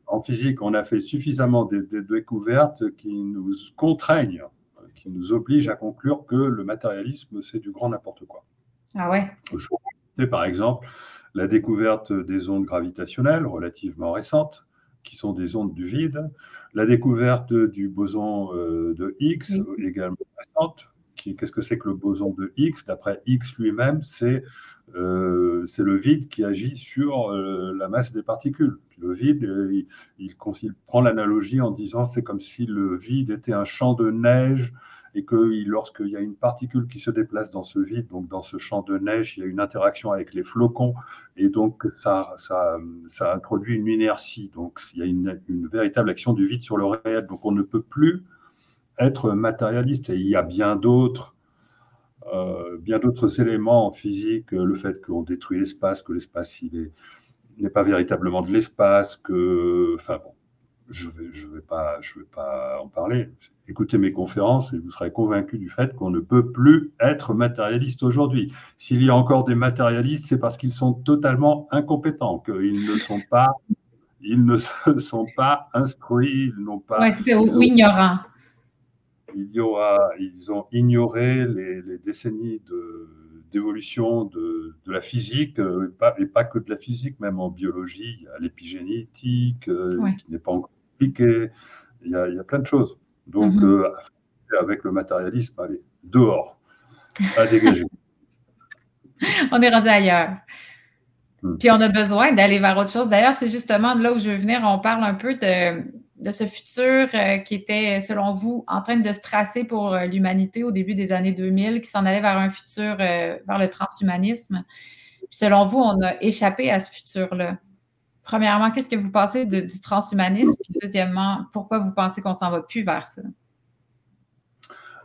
En, physique, on a fait suffisamment de, de découvertes qui nous contraignent qui nous oblige à conclure que le matérialisme, c'est du grand n'importe quoi. Ah ouais Par exemple, la découverte des ondes gravitationnelles relativement récentes, qui sont des ondes du vide, la découverte du boson euh, de Higgs, également récente. Qu'est-ce que c'est que le boson de Higgs D'après Higgs lui-même, c'est euh, le vide qui agit sur euh, la masse des particules. Le vide, il, il, prend l'analogie en disant c'est comme si le vide était un champ de neige et que lorsqu'il y a une particule qui se déplace dans ce vide, donc dans ce champ de neige, il y a une interaction avec les flocons, et donc ça, introduit une inertie. Donc il y a une, véritable action du vide sur le réel. Donc on ne peut plus être matérialiste. Et il y a bien d'autres. Euh, bien d'autres éléments en physique, le fait qu'on détruit l'espace, que l'espace n'est pas véritablement de l'espace, que, enfin bon, je ne vais, je vais, pas, je vais pas en parler. Écoutez mes conférences et vous serez convaincu du fait qu'on ne peut plus être matérialiste aujourd'hui. S'il y a encore des matérialistes, c'est parce qu'ils sont totalement incompétents, qu'ils ne sont pas, ils ne sont pas instruits, ils n'ont pas. C'est ou ignorants. Il aura, ils ont ignoré les, les décennies d'évolution de, de, la physique, euh, et pas, que de la physique, même en biologie, il y a l'épigénétique euh, qui n'est pas encore appliquée, il y, a, il y, a, plein de choses. Donc, mhm. euh, avec le matérialisme, allez, dehors, à dégager. (laughs) on est rendu ailleurs. Hmm. Puis on a besoin d'aller vers autre chose. D'ailleurs, c'est justement de là où je veux venir. On parle un peu de, de ce futur euh, qui était, selon vous, en train de se tracer pour euh, l'humanité au début des années 2000, qui s'en allait vers un futur, vers le transhumanisme. Puis selon vous, on a échappé à ce futur-là. Premièrement, qu'est-ce que vous pensez du transhumanisme? Deuxièmement, pourquoi vous pensez qu'on s'en va plus vers ça?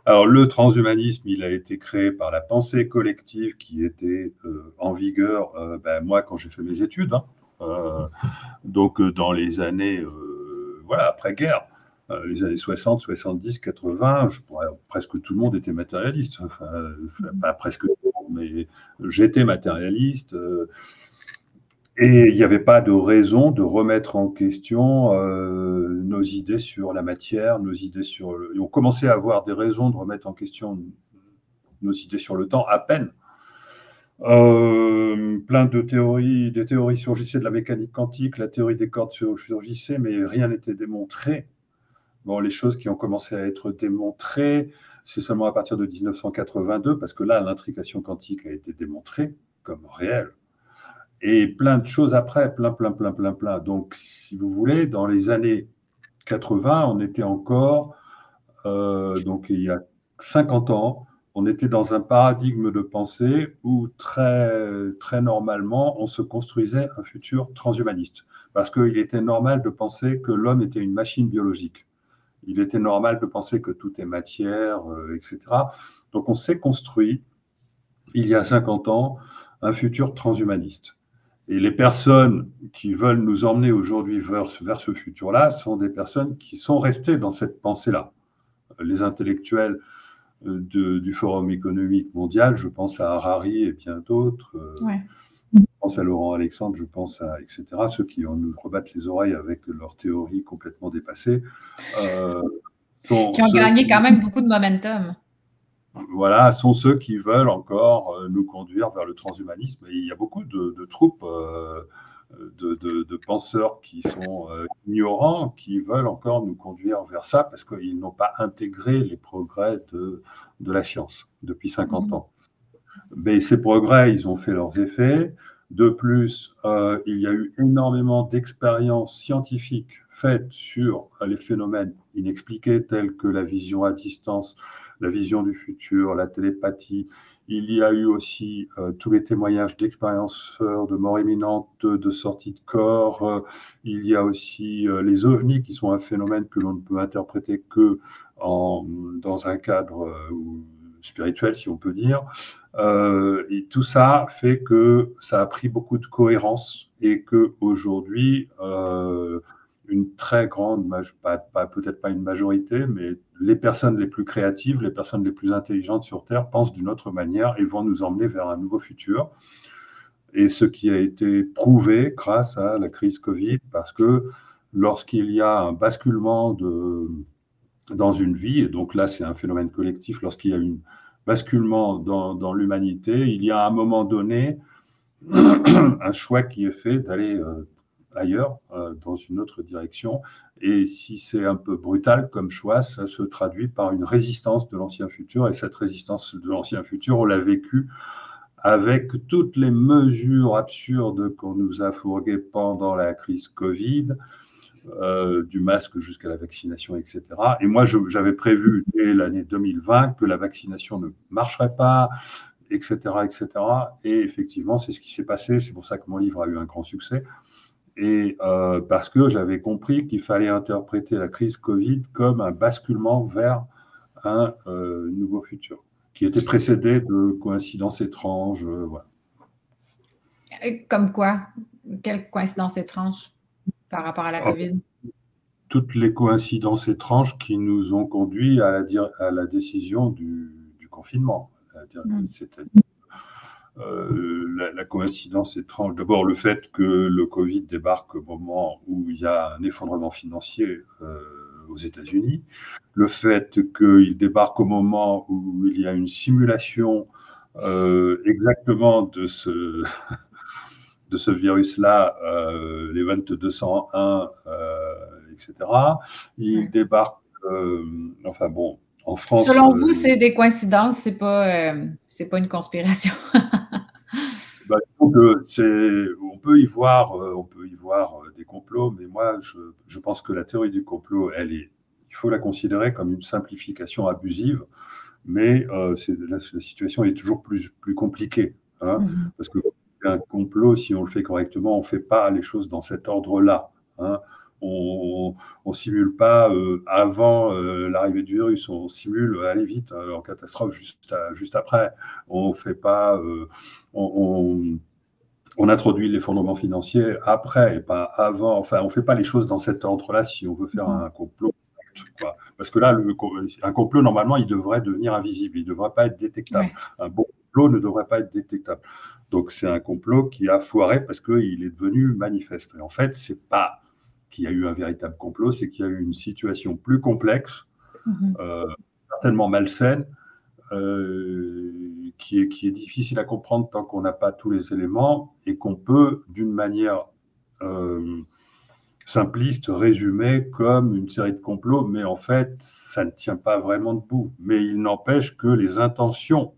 Alors, le transhumanisme, il a été créé par la pensée collective qui était euh, en vigueur, euh, ben, moi, quand j'ai fait mes études. Hein. Euh, donc, dans les années, voilà, après-guerre, les années 60, 70, 80, je pourrais, presque tout le monde était matérialiste. Enfin, pas presque tout le monde, mais j'étais matérialiste. Et il n'y avait pas de raison de remettre en question euh, nos idées sur la matière, nos idées sur. Le... on commençait à avoir des raisons de remettre en question nos idées sur le temps à peine. Euh, plein de théories, des théories surgissaient de la mécanique quantique, la théorie des cordes surgissait, mais rien n'était démontré. Bon, les choses qui ont commencé à être démontrées, c'est seulement à partir de 1982, parce que là, l'intrication quantique a été démontrée comme réelle et plein de choses après, plein, plein, plein, plein, plein. Donc, si vous voulez, dans les années 80, on était encore, euh, donc il y a 50 ans, on était dans un paradigme de pensée où très, très normalement, on se construisait un futur transhumaniste. Parce qu'il était normal de penser que l'homme était une machine biologique. Il était normal de penser que tout est matière, euh, etc. Donc on s'est construit, il y a 50 ans, un futur transhumaniste. Et les personnes qui veulent nous emmener aujourd'hui vers, vers, ce futur-là sont des personnes qui sont restées dans cette pensée-là. Les intellectuels euh, du Forum économique mondial, je pense à Harari et bien d'autres, euh, je pense à Laurent Alexandre, je pense à etc., ceux qui nous rebattent les oreilles avec leurs théories complètement dépassées. Euh, qui ont gagné quand même beaucoup de momentum. Voilà, sont ceux qui veulent encore nous conduire vers le transhumanisme. Et il y a beaucoup de, troupes de, penseurs qui sont ignorants, qui veulent encore nous conduire vers ça parce qu'ils n'ont pas intégré les progrès de, la science depuis 50 mmh. ans. Mais ces progrès, ils ont fait leurs effets. De plus, euh, il y a eu énormément d'expériences scientifiques faites sur les phénomènes inexpliqués tels que la vision à distance, la vision du futur, la télépathie. Il y a eu aussi euh, tous les témoignages d'expérienceurs de mort imminente, de, sortie de corps. Euh, il y a aussi les ovnis qui sont un phénomène que l'on ne peut interpréter que dans un cadre spirituel, si on peut dire. Euh, et tout ça fait que ça a pris beaucoup de cohérence et que aujourd'hui, euh, une très grande, pas, peut-être pas une majorité, mais les personnes les plus créatives, les personnes les plus intelligentes sur Terre pensent d'une autre manière et vont nous emmener vers un nouveau futur. Et ce qui a été prouvé grâce à la crise Covid, parce que lorsqu'il y a un basculement de, dans une vie, et donc là c'est un phénomène collectif, lorsqu'il y a une basculement dans, l'humanité, il y a à un moment donné (coughs) un choix qui est fait d'aller euh, ailleurs, euh, dans une autre direction. Et si c'est un peu brutal comme choix, ça se traduit par une résistance de l'ancien futur. Et cette résistance de l'ancien futur, on l'a vécu avec toutes les mesures absurdes qu'on nous a fourguées pendant la crise Covid, euh, du masque jusqu'à la vaccination, etc. Et moi, j'avais prévu dès l'année 2020 que la vaccination ne marcherait pas, etc., etc. Et effectivement, c'est ce qui s'est passé. C'est pour ça que mon livre a eu un grand succès. Et euh, parce que j'avais compris qu'il fallait interpréter la crise Covid comme un basculement vers un euh, nouveau futur, qui était précédé de coïncidences étranges. voilà. Comme quoi? Quelle coïncidence étrange par rapport à la ah. Covid? Toutes les coïncidences étranges qui nous ont conduit à la, à la décision du, confinement. Hmm. Euh, la, coïncidence étrange, d'abord le fait que le Covid débarque au moment où il y a un effondrement financier euh, aux États-Unis, le fait qu'il débarque au moment où il y a une simulation euh, exactement de ce, (laughs) de ce virus-là, les 2201, euh, etc. Il débarque, enfin bon, en France. Selon vous, c'est des coïncidences, c'est pas, c'est pas une conspiration? (laughs) bah, on peut y voir, on peut y voir des complots, mais moi, je, je, pense que la théorie du complot, elle est, il faut la considérer comme une simplification abusive, mais la, la, situation est toujours plus, plus compliquée, hein, mm-hmm. parce que un complot, si on le fait correctement, on ne fait pas les choses dans cet ordre-là. Hein. On ne simule pas euh, avant euh, l'arrivée du virus, on simule, euh, allez vite, en catastrophe juste, juste après. On fait pas, on, on, introduit l'effondrement financier après et pas avant. Enfin, on ne fait pas les choses dans cet ordre-là si on veut faire mmh. un complot. Parce que là, le, un complot, normalement, il devrait devenir invisible, il ne devrait pas être détectable. Un bon complot ne devrait pas être détectable. Donc c'est un complot qui a foiré parce qu'il est devenu manifeste. Et en fait, c'est pas qu'il y a eu un véritable complot, c'est qu'il y a eu une situation plus complexe, mhm. euh, certainement malsaine, euh, qui, est, qui est difficile à comprendre tant qu'on n'a pas tous les éléments et qu'on peut, d'une manière euh, simpliste, résumer comme une série de complots, mais en fait, ça ne tient pas vraiment debout. Mais il n'empêche que les intentions,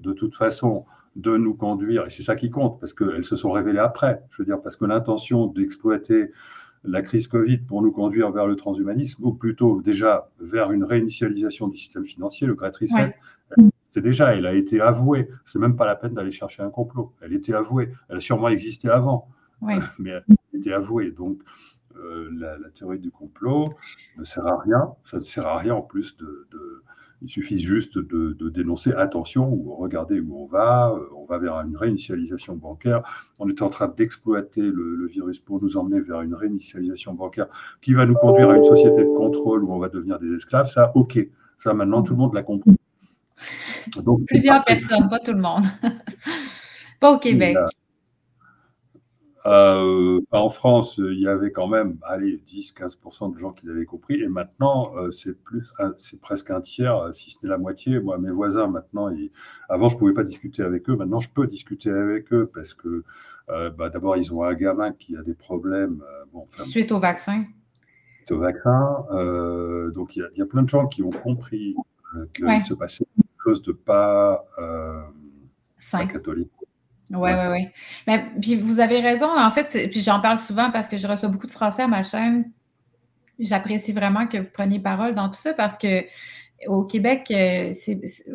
de toute façon, de nous conduire, et c'est ça qui compte, parce qu'elles se sont révélées après, je veux dire, parce que l'intention d'exploiter la crise Covid pour nous conduire vers le transhumanisme, ou plutôt déjà vers une réinitialisation du système financier, le Great Reset, C'est déjà, elle a été avouée. C'est même pas la peine d'aller chercher un complot. Elle était avouée. Elle a sûrement existé avant, (laughs) mais elle était avouée. Donc, euh, la, théorie du complot ne sert à rien. Ça ne sert à rien en plus de. Il suffit juste de, dénoncer attention, ou regardez où on va, euh, on va vers une réinitialisation bancaire. On est en train d'exploiter le, le, virus pour nous emmener vers une réinitialisation bancaire qui va nous conduire à une société de contrôle où on va devenir des esclaves. Ça, ok. Ça, maintenant, tout le monde l'a compris. Plusieurs personnes, pas tout le monde. (laughs) pas au Québec. Euh, en France, il y avait quand même, allez, 10-15% de gens qui l'avaient compris, et maintenant, euh, c'est plus, c'est presque un tiers, si ce n'est la moitié. Moi, mes voisins, maintenant, avant, je ne pouvais pas discuter avec eux, maintenant, je peux discuter avec eux parce que, euh, bah, d'abord, ils ont un gamin qui a des problèmes. suite au vaccin. Suite au vaccin. donc, il y, a plein de gens qui ont compris qu'il se passait chose de pas, euh, catholique. Oui, oui, oui. Mais puis vous avez raison, en fait, puis j'en parle souvent parce que je reçois beaucoup de Français à ma chaîne. J'apprécie vraiment que vous preniez parole dans tout ça parce que au Québec, euh,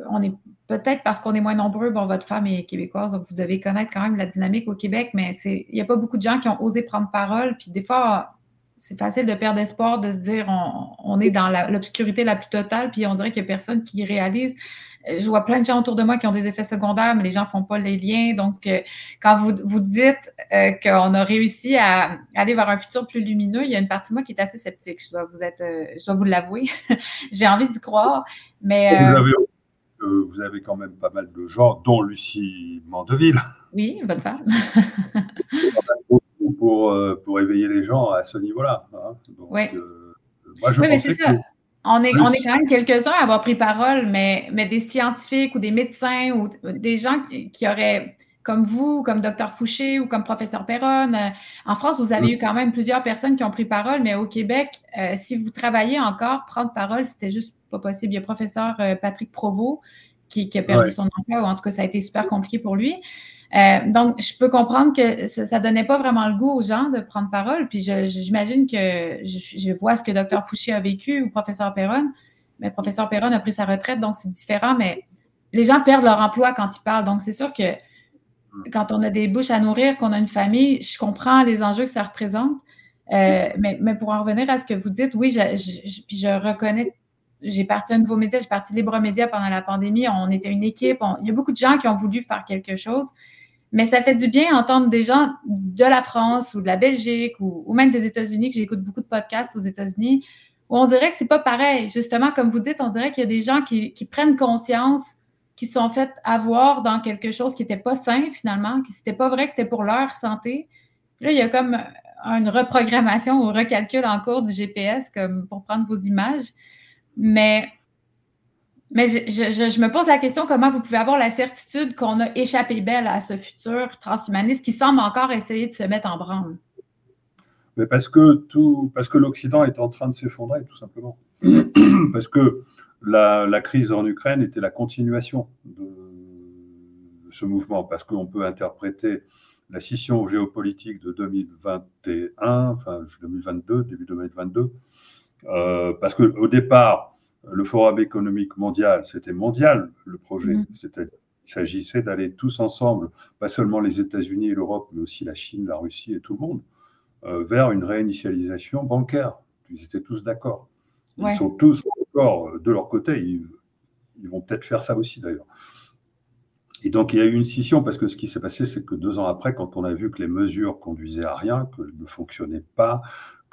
on est peut-être parce qu'on est moins nombreux, bon, votre femme est québécoise, donc vous devez connaître quand même la dynamique au Québec, mais il n'y a pas beaucoup de gens qui ont osé prendre parole. Puis des fois, c'est facile de perdre espoir, de se dire on, est dans l'obscurité la, plus totale, puis on dirait qu'il n'y a personne qui réalise. Euh, je vois plein de gens autour de moi qui ont des effets secondaires, mais les gens ne font pas les liens. Donc, euh, quand vous, vous dites euh, qu'on a réussi à aller vers un futur plus lumineux, il y a une partie de moi qui est assez sceptique. Je dois vous être, je dois vous l'avouer. (laughs) J'ai envie d'y croire, mais vous avez quand même pas mal de gens, dont Lucie Mandeville. Oui, bonne femme. (laughs) pour, euh, pour éveiller les gens à ce niveau-là. Hein. oui. Euh, moi, je oui, mais c'est ça. On est, on est quand même quelques-uns à avoir pris parole, mais, mais des scientifiques ou des médecins ou des gens qui auraient, comme vous, comme Dr Fouché ou comme professeur Perron, euh, en France, vous avez eu quand même plusieurs personnes qui ont pris parole, mais au Québec, si vous travaillez encore, prendre parole, c'était juste pas possible. Il y a professeur Patrick Provost qui, qui, a perdu son emploi, ou en tout cas, ça a été super compliqué pour lui. Euh, donc, je peux comprendre que ça ne donnait pas vraiment le goût aux gens de prendre parole. Puis j'imagine que je, vois ce que Dr. Fouché a vécu ou professeur Perron. Mais professeur Perron a pris sa retraite, donc c'est différent. Mais les gens perdent leur emploi quand ils parlent. Donc, c'est sûr que quand on a des bouches à nourrir, qu'on a une famille, je comprends les enjeux que ça représente. Euh, mais, pour en revenir à ce que vous dites, oui, je, puis je reconnais j'ai parti un nouveau média, j'ai parti Libre Média pendant la pandémie. On était une équipe. il y a beaucoup de gens qui ont voulu faire quelque chose. Mais ça fait du bien entendre des gens de la France ou de la Belgique ou, même des États-Unis, que j'écoute beaucoup de podcasts aux États-Unis, où on dirait que c'est pas pareil. Justement, comme vous dites, on dirait qu'il y a des gens qui, prennent conscience, qui sont fait avoir dans quelque chose qui n'était pas sain finalement, qui n'était pas vrai que c'était pour leur santé. Là, il y a comme une reprogrammation ou recalcul en cours du GPS, comme pour prendre vos images. Mais mais je, me pose la question comment vous pouvez avoir la certitude qu'on a échappé belle à ce futur transhumaniste qui semble encore essayer de se mettre en branle? Mais parce que tout, parce que l'Occident est en train de s'effondrer, tout simplement. (clears throat) parce que la, crise en Ukraine était la continuation de ce mouvement, parce qu'on peut interpréter la scission géopolitique de 2021, enfin 2022, début 2022, euh, parce qu'au départ, le Forum économique mondial, c'était mondial le projet. Mm. il s'agissait d'aller tous ensemble, pas seulement les États-Unis et l'Europe, mais aussi la Chine, la Russie et tout le monde, euh, vers une réinitialisation bancaire. Ils étaient tous d'accord. Ils sont tous d'accord euh, de leur côté. Ils, vont peut-être faire ça aussi d'ailleurs. Et donc il y a eu une scission parce que ce qui s'est passé, c'est que deux ans après, quand on a vu que les mesures conduisaient à rien, qu'elles ne fonctionnaient pas,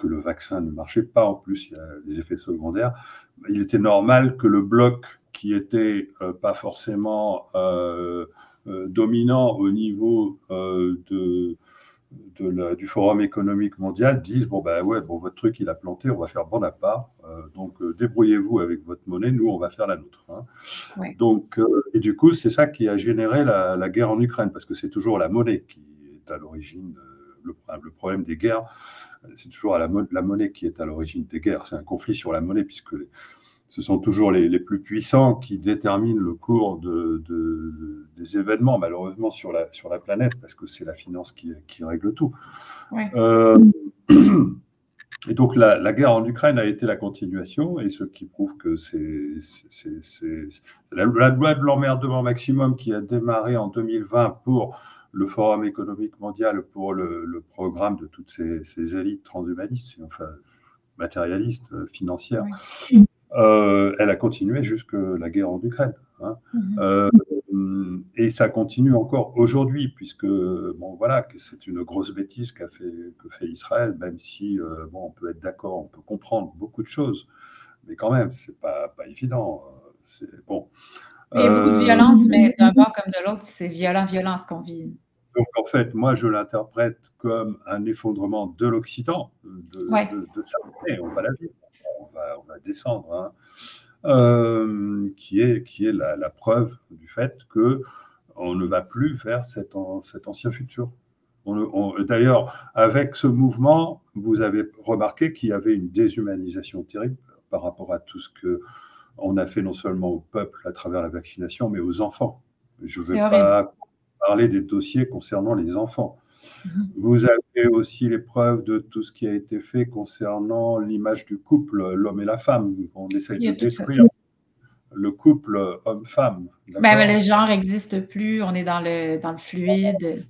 que le vaccin ne marchait pas, en plus il y a des effets secondaires, il était normal que le bloc qui était euh, pas forcément euh, euh, dominant au niveau de, du Forum économique mondial dise bon ben ouais bon votre truc il a planté on va faire bon à part. Donc débrouillez-vous avec votre monnaie nous on va faire la nôtre hein. donc et du coup c'est ça qui a généré la, guerre en Ukraine parce que c'est toujours la monnaie qui est à l'origine le, le, problème des guerres c'est toujours à la, la, monnaie qui est à l'origine des guerres. C'est un conflit sur la monnaie, puisque ce sont toujours les, plus puissants qui déterminent le cours de, des événements, malheureusement, sur la, sur la planète, parce que c'est la finance qui, qui, règle tout. Euh, Et donc la, guerre en Ukraine a été la continuation, et ce qui prouve que c'est la, loi de l'emmerdement maximum qui a démarré en 2020 pour le Forum économique mondial, pour le, programme de toutes ces, élites transhumanistes, enfin matérialistes, financières. Euh, elle a continué jusque la guerre en Ukraine. Hein. Mhm. Euh, et ça continue encore aujourd'hui, puisque bon, voilà, c'est une grosse bêtise qu'a fait, que fait Israël, même si euh, bon, on peut être d'accord, on peut comprendre beaucoup de choses, mais quand même, c'est pas, pas évident. Bon. Il y a beaucoup de violence, mais d'un bord comme de l'autre, c'est violent, violence qu'on vit. Donc en fait, moi je l'interprète comme un effondrement de l'Occident, de, de, sa on va la vivre on va, descendre, hein. euh, qui est, qui est la, preuve du fait que on ne va plus vers cet, cet ancien futur. D'ailleurs, avec ce mouvement, vous avez remarqué qu'il y avait une déshumanisation terrible par rapport à tout ce que on a fait non seulement au peuple à travers la vaccination, mais aux enfants. Je ne vais pas parler des dossiers concernant les enfants. Mhm. Vous avez aussi l'épreuve de tout ce qui a été fait concernant l'image du couple, l'homme et la femme. On essaye de détruire le couple homme-femme. Ben, le genre n'existe plus, on est dans le, dans le fluide.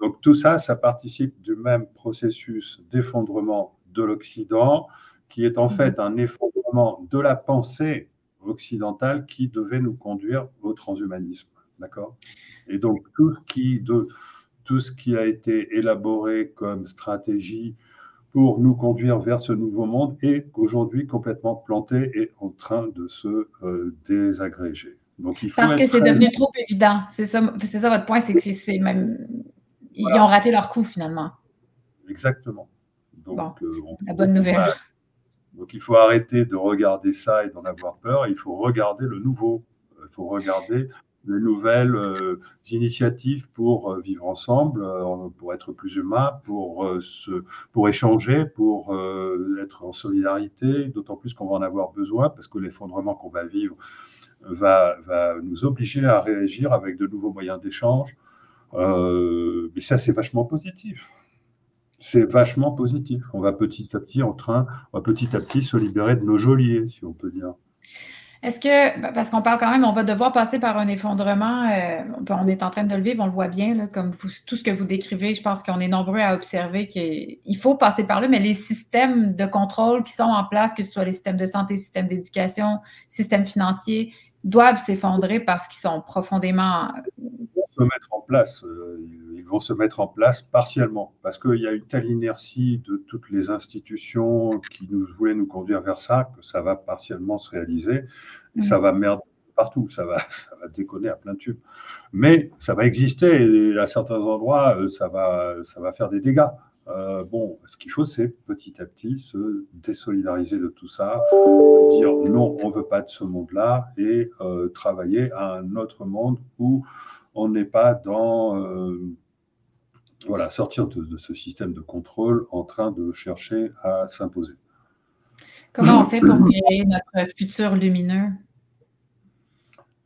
Donc tout ça, ça participe du même processus d'effondrement de l'Occident, qui est en mhm. fait un effondrement de la pensée occidentale qui devait nous conduire au transhumanisme. D'accord Et donc tout ce qui, de, tout ce qui a été élaboré comme stratégie pour nous conduire vers ce nouveau monde est aujourd'hui complètement planté et en train de se euh, désagréger. Donc, il faut Parce que c'est devenu trop évident. C'est ça, ça votre point, c'est que c'est même. Ils ont raté leur coup finalement. Exactement. Donc, euh, la bonne nouvelle. Donc il faut arrêter de regarder ça et d'en avoir peur. Il faut regarder le nouveau. Il faut regarder de nouvelles euh, initiatives pour euh, vivre ensemble, euh, pour être plus humain, pour, se, pour échanger, pour être en solidarité, d'autant plus qu'on va en avoir besoin parce que l'effondrement qu'on va vivre va, va, nous obliger à réagir avec de nouveaux moyens d'échange. mais ça, c'est vachement positif. C'est vachement positif. On va petit à petit en train, on va petit à petit se libérer de nos geôliers, si on peut dire. Est-ce que, parce qu'on parle quand même, on va devoir passer par un effondrement, euh, on est en train de le vivre, on le voit bien, comme tout ce que vous décrivez, je pense qu'on est nombreux à observer qu'il faut passer par là, mais les systèmes de contrôle qui sont en place, que ce soit les systèmes de santé, systèmes d'éducation, systèmes financiers, doivent s'effondrer parce qu'ils sont profondément... Ils vont se mettre en place, euh, ils vont se mettre en place partiellement, parce qu'il y a une telle inertie de toutes les institutions qui nous voulaient nous conduire vers ça, que ça va partiellement se réaliser, et ça va merder partout, ça va, (laughs) ça va déconner à plein de tubes. Mais ça va exister, et à certains endroits, euh, ça va, ça va faire des dégâts. Euh, bon, ce qu'il faut, c'est petit à petit se désolidariser de tout ça, dire non, on ne veut pas de ce monde-là et euh, travailler à un autre monde où on n'est pas dans. Euh, voilà, sortir de, ce système de contrôle en train de chercher à s'imposer. Comment on fait pour créer notre futur lumineux?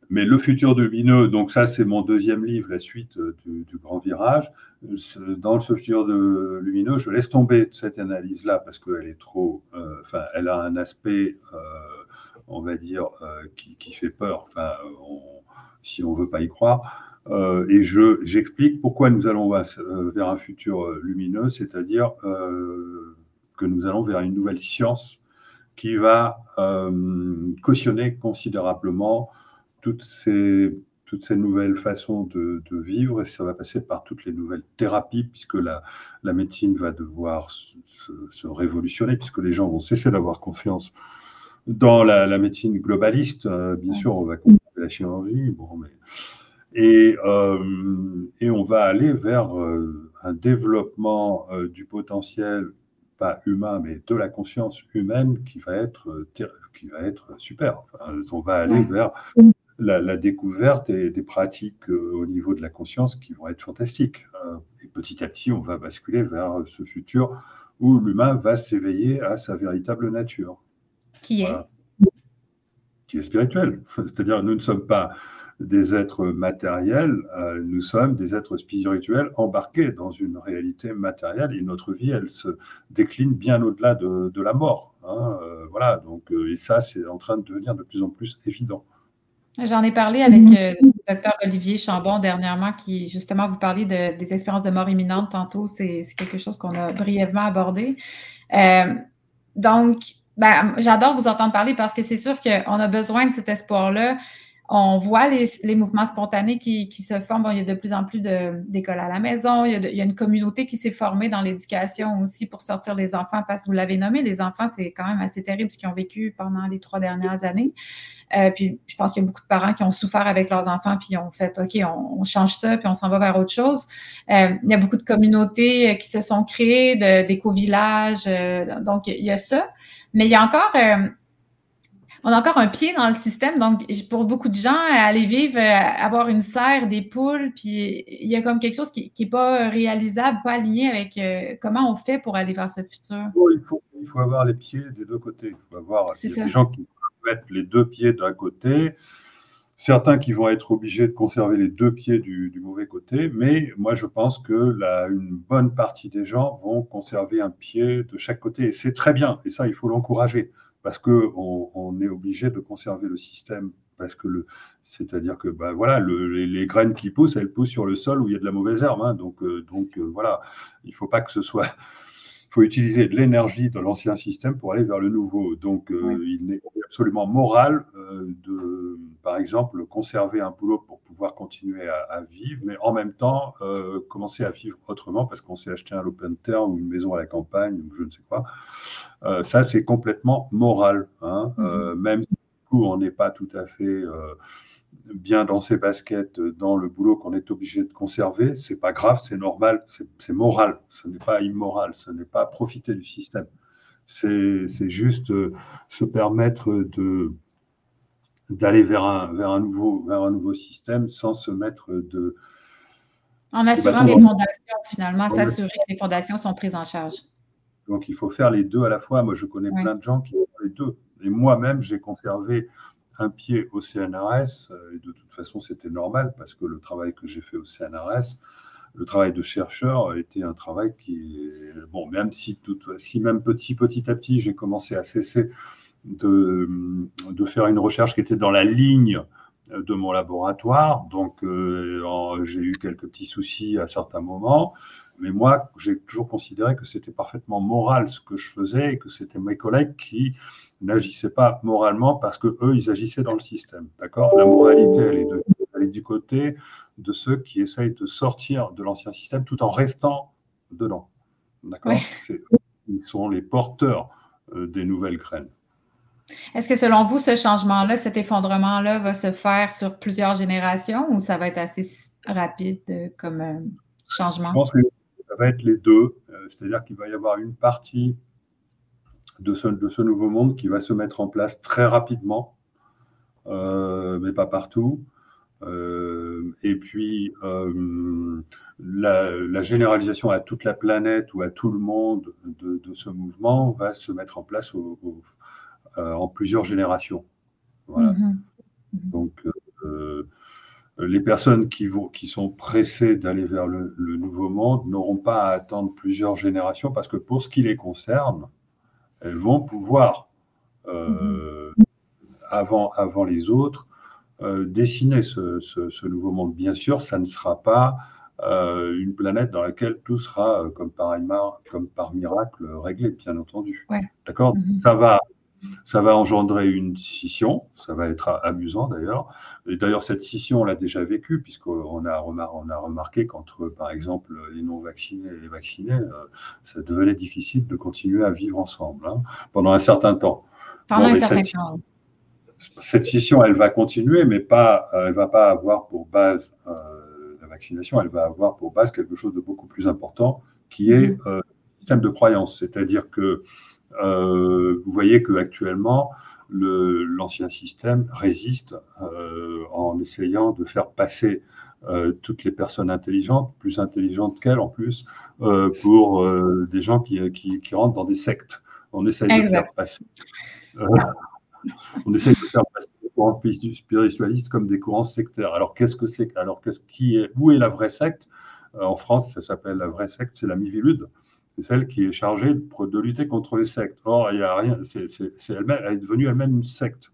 Mais le futur lumineux, donc ça c'est mon deuxième livre, la suite euh, du, grand virage. Dans ce futur lumineux, je laisse tomber cette analyse-là parce qu'elle est trop, euh, elle a un aspect, euh, on va dire, qui, fait peur. Enfin, si on veut pas y croire. et je j'explique pourquoi nous allons vers un futur lumineux, c'est-à-dire que nous allons vers une nouvelle science qui va cautionner considérablement toutes ces, toutes ces nouvelles façons de, vivre et ça va passer par toutes les nouvelles thérapies puisque la, la médecine va devoir se, révolutionner puisque les gens vont cesser d'avoir confiance dans la, médecine globaliste. Euh, bien sûr, on va continuer la chirurgie, bon, mais, et, euh, et on va aller vers euh, un développement du potentiel pas humain, mais de la conscience humaine qui va être, qui va être super. on va aller vers la, découverte et des pratiques euh, au niveau de la conscience qui vont être fantastiques. Euh, et petit à petit, on va basculer vers ce futur où l'humain va s'éveiller à sa véritable nature. Qui est? Qui est spirituelle. (laughs) C'est-à-dire, nous ne sommes pas des êtres matériels, euh, nous sommes des êtres spirituels embarqués dans une réalité matérielle et notre vie, elle se décline bien au-delà de, la mort. Hein, euh, voilà, donc, et ça, c'est en train de devenir de plus en plus évident. J'en ai parlé avec le docteur Olivier Chambon dernièrement, qui justement vous parlait des expériences de mort imminente tantôt. C'est quelque chose qu'on a brièvement abordé. donc, ben, j'adore vous entendre parler parce que c'est sûr qu'on a besoin de cet espoir-là. On voit les, mouvements spontanés qui, se forment. il y a de plus en plus d'écoles à la maison. Il y, a une communauté qui s'est formée dans l'éducation aussi pour sortir les enfants parce que vous l'avez nommé, les enfants, c'est quand même assez terrible ce qu'ils ont vécu pendant les trois dernières années. Euh, puis je pense qu'il y a beaucoup de parents qui ont souffert avec leurs enfants puis ont fait OK, on, change ça puis on s'en va vers autre chose. Euh, il y a beaucoup de communautés qui se sont créées, d'éco-villages. Euh, donc, il y a ça. Mais il y a encore, euh, on a encore un pied dans le système. Donc, pour beaucoup de gens, aller vivre, euh, avoir une serre, des poules, puis il y a comme quelque chose qui n'est pas réalisable, pas aligné avec euh, comment on fait pour aller vers ce futur. il, faut, il, faut, avoir les pieds des deux côtés. Il faut avoir des gens qui mettent les deux pieds d'un côté certains qui vont être obligés de conserver les deux pieds du, mauvais côté, mais moi je pense que la, une bonne partie des gens vont conserver un pied de chaque côté, et c'est très bien, et ça il faut l'encourager, parce qu'on on est obligé de conserver le système, parce que le, c'est-à-dire que ben, voilà, les, graines qui poussent, elles poussent sur le sol où il y a de la mauvaise herbe, hein, donc, euh, donc euh, voilà, il ne faut pas que ce soit il faut utiliser de l'énergie de l'ancien système pour aller vers le nouveau. Donc, euh, il n'est absolument moral euh, de, par exemple, conserver un boulot pour pouvoir continuer à, vivre, mais en même temps, euh, commencer à vivre autrement parce qu'on s'est acheté un open terre ou une maison à la campagne ou je ne sais quoi. ça, c'est complètement moral. Hein. Mm-hmm. même si on n'est pas tout à fait bien dans ses baskets, dans le boulot qu'on est obligé de conserver, c'est pas grave, c'est normal, c'est moral, ce n'est pas immoral, ce n'est pas profiter du système. C'est juste euh, se permettre de d'aller vers un, vers, un nouveau, vers un nouveau système sans se mettre de... En assurant les fondations, finalement, s'assurer que les fondations sont prises en charge. Donc, il faut faire les deux à la fois. Moi, je connais plein de gens qui font les deux. Et moi-même, j'ai conservé un pied au CNRS, euh, et de toute façon c'était normal parce que le travail que j'ai fait au CNRS, le travail de chercheur été un travail qui, bon, même si, tout, si même petit, petit à petit j'ai commencé à cesser de, faire une recherche qui était dans la ligne de mon laboratoire, donc euh, j'ai eu quelques petits soucis à certains moments, mais moi j'ai toujours considéré que c'était parfaitement moral ce que je faisais et que c'était mes collègues qui n'agissaient pas moralement parce que eux, ils agissaient dans le système. D'accord? La moralité, elle est, de, elle est, du côté de ceux qui essayent de sortir de l'ancien système tout en restant dedans. D'accord? Ils sont les porteurs euh, des nouvelles graines. Est-ce que selon vous, ce changement-là, cet effondrement-là va se faire sur plusieurs générations ou ça va être assez rapide euh, comme euh, changement? Je pense que ça va être les deux. C'est-à-dire qu'il va y avoir une partie de ce, nouveau monde qui va se mettre en place très rapidement, euh, mais pas partout. Euh, et puis, euh, la, généralisation à toute la planète ou à tout le monde de, ce mouvement va se mettre en place en plusieurs générations. Voilà. Mm-hmm. Mm-hmm. Donc, les personnes qui, vont, qui sont pressées d'aller vers le, le, nouveau monde n'auront pas à attendre plusieurs générations parce que pour ce qui les concerne, elles vont pouvoir, euh, mhm. avant, avant les autres, euh, dessiner ce, nouveau monde. Bien sûr, ça ne sera pas euh, une planète dans laquelle tout sera, comme par, comme par miracle, réglé, bien entendu. D'accord? Mhm. Ça va ça va engendrer une scission, ça va être amusant d'ailleurs. Et d'ailleurs, cette scission, on l'a déjà vécue, puisqu'on a, on a remarqué qu'entre, par exemple, les non-vaccinés et les vaccinés, euh, ça devenait difficile de continuer à vivre ensemble hein, pendant un certain temps. Pendant un certain cette, temps. Cette scission, elle va continuer, mais pas, euh, elle ne va pas avoir pour base euh, la vaccination, elle va avoir pour base quelque chose de beaucoup plus important, qui est mm-hmm. le système de croyance. C'est-à-dire que vous voyez qu'actuellement, l'ancien système résiste euh, en essayant de faire passer euh, toutes les personnes intelligentes, plus intelligentes qu'elles en plus, pour des gens qui, qui, rentrent dans des sectes. On essaye de faire passer. (laughs) on essaye de faire passer courants spiritualistes comme des courants sectaires. Alors, qu'est-ce que c'est Alors, qu'est-ce qui est, où est la vraie secte? En France, ça s'appelle la vraie secte, c'est la Mivilude. C'est celle qui est chargée de, lutter contre les sectes. Or, il y a rien, c'est, elle, elle est devenue elle-même une secte.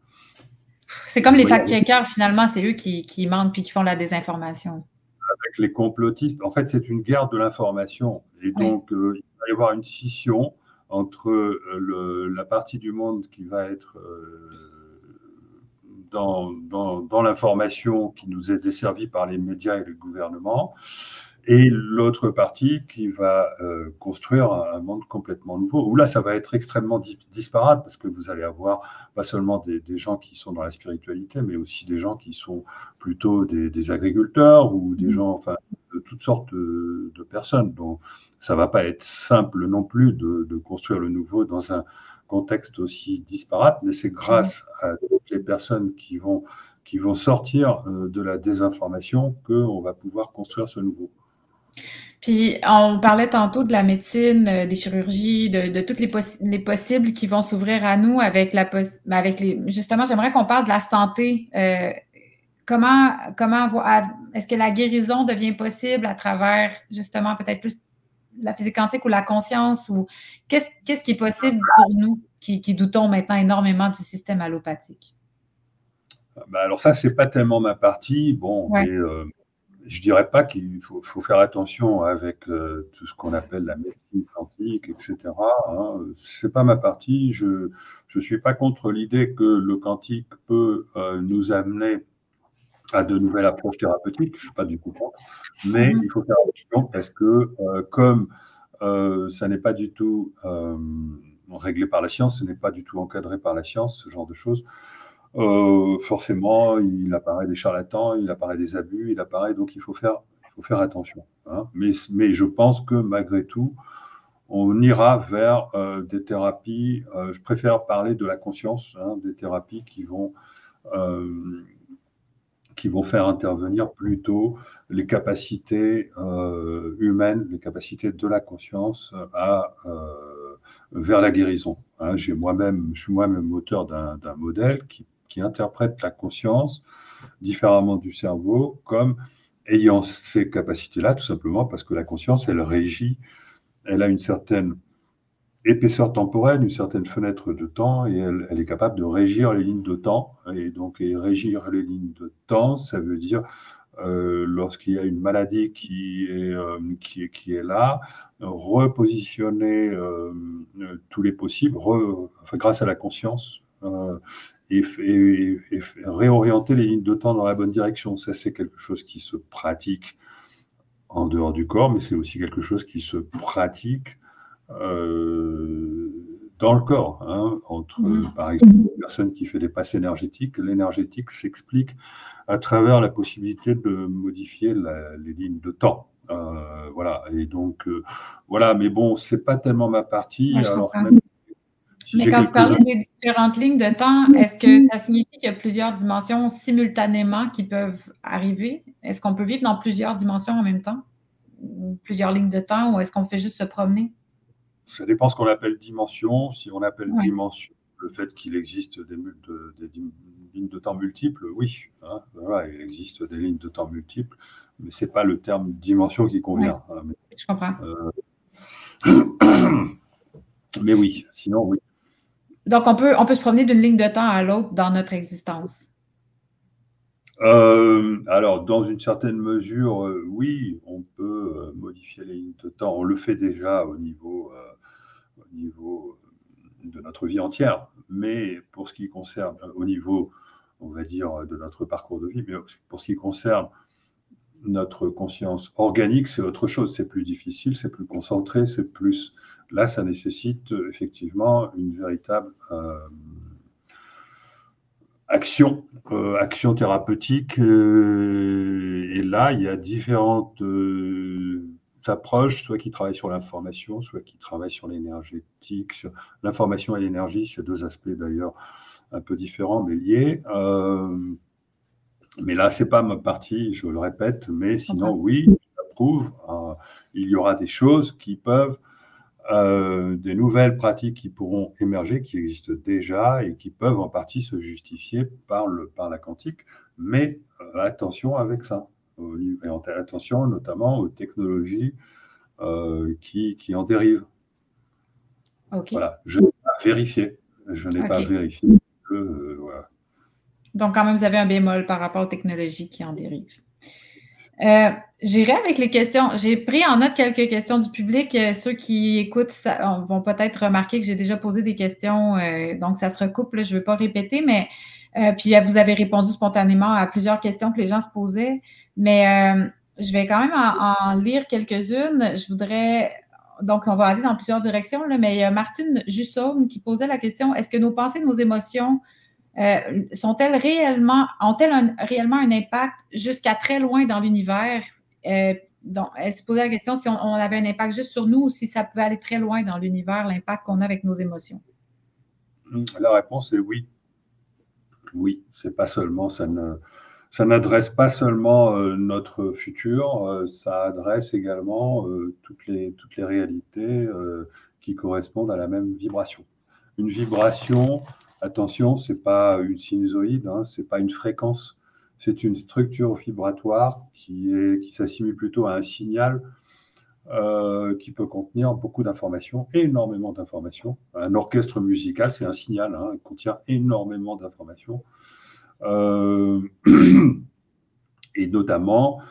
C'est comme les fact-checkers, finalement, c'est eux qui, qui mentent puis qui font la désinformation. Avec les complotistes, en fait, c'est une guerre de l'information. Et donc, euh, il va y avoir une scission entre euh, la partie du monde qui va être euh, dans, dans, dans l'information qui nous est desservie par les médias et le gouvernement, et l'autre partie qui va euh, construire un, monde complètement nouveau, où là, ça va être extrêmement disparate, parce que vous allez avoir pas seulement des, des, gens qui sont dans la spiritualité, mais aussi des gens qui sont plutôt des, des agriculteurs ou des mmh. gens, enfin, de toutes sortes de, de, personnes. Donc, ça va pas être simple non plus de, de, construire le nouveau dans un contexte aussi disparate, mais c'est grâce mmh. à toutes les personnes qui vont qui vont sortir euh, de la désinformation qu'on va pouvoir construire ce nouveau. Puis on parlait tantôt de la médecine, euh, des chirurgies, de, de toutes les, les, possibles qui vont s'ouvrir à nous avec la ben, avec les justement j'aimerais qu'on parle de la santé. Euh, comment comment est-ce que la guérison devient possible à travers justement peut-être plus la physique quantique ou la conscience ou qu'est-ce qui est possible pour nous qui, qui, doutons maintenant énormément du système allopathique? Ben alors ça c'est pas tellement ma partie bon mais, euh, je dirais pas qu'il faut, faire attention avec euh, tout ce qu'on appelle la médecine quantique, etc. Hein. C'est pas ma partie. Je je suis pas contre l'idée que le quantique peut euh, nous amener à de nouvelles approches thérapeutiques. Je suis pas du tout contre, mais il faut faire attention parce que euh, comme ça n'est pas du tout réglé par la science, ce n'est pas du tout encadré par la science, ce genre de choses. Euh, forcément, il apparaît des charlatans, il apparaît des abus, il apparaît, donc il faut faire, il faut faire attention. Hein. Mais, mais, je pense que malgré tout, on ira vers euh, des thérapies, euh, je préfère parler de la conscience, hein, des thérapies qui vont, qui vont faire intervenir plutôt les capacités humaines, les capacités de la conscience à, vers la guérison. Hein. J'ai moi-même, je suis moi-même auteur d'un modèle qui qui interprète la conscience différemment du cerveau comme ayant ces capacités-là, tout simplement parce que la conscience, elle régit, elle a une certaine épaisseur temporelle, une certaine fenêtre de temps, et elle, est capable de régir les lignes de temps. Et donc, régir les lignes de temps, ça veut dire euh, lorsqu'il y a une maladie qui est, euh, là, repositionner euh, tous les possibles, enfin, grâce à la conscience, et, réorienter les lignes de temps dans la bonne direction. Ça, c'est quelque chose qui se pratique en dehors du corps, mais c'est aussi quelque chose qui se pratique euh, dans le corps. Hein, entre, mmh. par exemple, une personne qui fait des passes énergétiques, l'énergétique s'explique à travers la possibilité de modifier la, les lignes de temps. Euh, voilà, et donc, euh, voilà, mais bon, c'est pas tellement ma partie. alors, même mais quand vous parlez des différentes lignes de temps, est-ce que ça signifie qu'il y a plusieurs dimensions simultanément qui peuvent arriver? Est-ce qu'on peut vivre dans plusieurs dimensions en même temps? Plusieurs lignes de temps ou est-ce qu'on fait juste se promener? Ça dépend ce qu'on appelle dimension. Si on appelle dimension le fait qu'il existe des, lignes de temps multiples, oui. Hein, il existe des lignes de temps multiples, mais ce n'est pas le terme dimension qui convient. Hein, Je comprends. Euh, (clears throat) mais oui, sinon, oui. Donc, on peut, on peut se promener d'une ligne de temps à l'autre dans notre existence. Euh, alors, dans une certaine mesure, euh, oui, on peut euh, modifier les lignes de temps. On le fait déjà au niveau, au niveau de notre vie entière. Mais pour ce qui concerne, au niveau, on va dire, de notre parcours de vie, mais pour ce qui concerne notre conscience organique, c'est autre chose. C'est plus difficile, c'est plus concentré, c'est plus Là, ça nécessite euh, effectivement une véritable euh, action, euh, action thérapeutique. et là, il y a différentes approches, soit qui travaillent sur l'information, soit qui travaillent sur l'énergétique. L'information et l'énergie, c'est deux aspects d'ailleurs un peu différents, mais liés. mais là, c'est pas ma partie, je le répète, mais sinon, oui, j'approuve. il y aura des choses qui peuvent euh, des nouvelles pratiques qui pourront émerger, qui existent déjà et qui peuvent en partie se justifier par, le, par la quantique. Mais euh, attention avec ça. Et attention notamment aux technologies qui, qui, en dérivent. Voilà, je n'ai pas vérifié. Je n'ai pas vérifié. Donc, quand même, vous avez un bémol par rapport aux technologies qui en dérivent. Euh, J'irai avec les questions. J'ai pris en note quelques questions du public. Euh, ceux qui écoutent vont peut-être remarquer que j'ai déjà posé des questions, euh, donc ça se recoupe. je ne vais pas répéter, mais euh, puis vous avez répondu spontanément à plusieurs questions que les gens se posaient. Mais je vais quand même en, lire quelques-unes. Je voudrais. Donc, on va aller dans plusieurs directions, mais il y a Martine Jussaume qui posait la question est-ce que nos pensées, nos émotions euh, sont-elles réellement, ont-elles réellement un impact jusqu'à très loin dans l'univers? Euh, donc, elle se posait la question si on, avait un impact juste sur nous ou si ça pouvait aller très loin dans l'univers, l'impact qu'on a avec nos émotions. La réponse est oui. Oui, c'est pas seulement, ça ne, ça n'adresse pas seulement euh, notre futur, ça adresse également toutes, les, toutes les réalités qui correspondent à la même vibration. Une vibration, Attention, ce n'est pas une sinusoïde, hein, ce n'est pas une fréquence, c'est une structure vibratoire qui, qui s'assimile plutôt à un signal euh, qui peut contenir beaucoup d'informations, énormément d'informations. Un orchestre musical, c'est un signal, hein, il contient énormément d'informations. Euh, (clears throat) et notamment,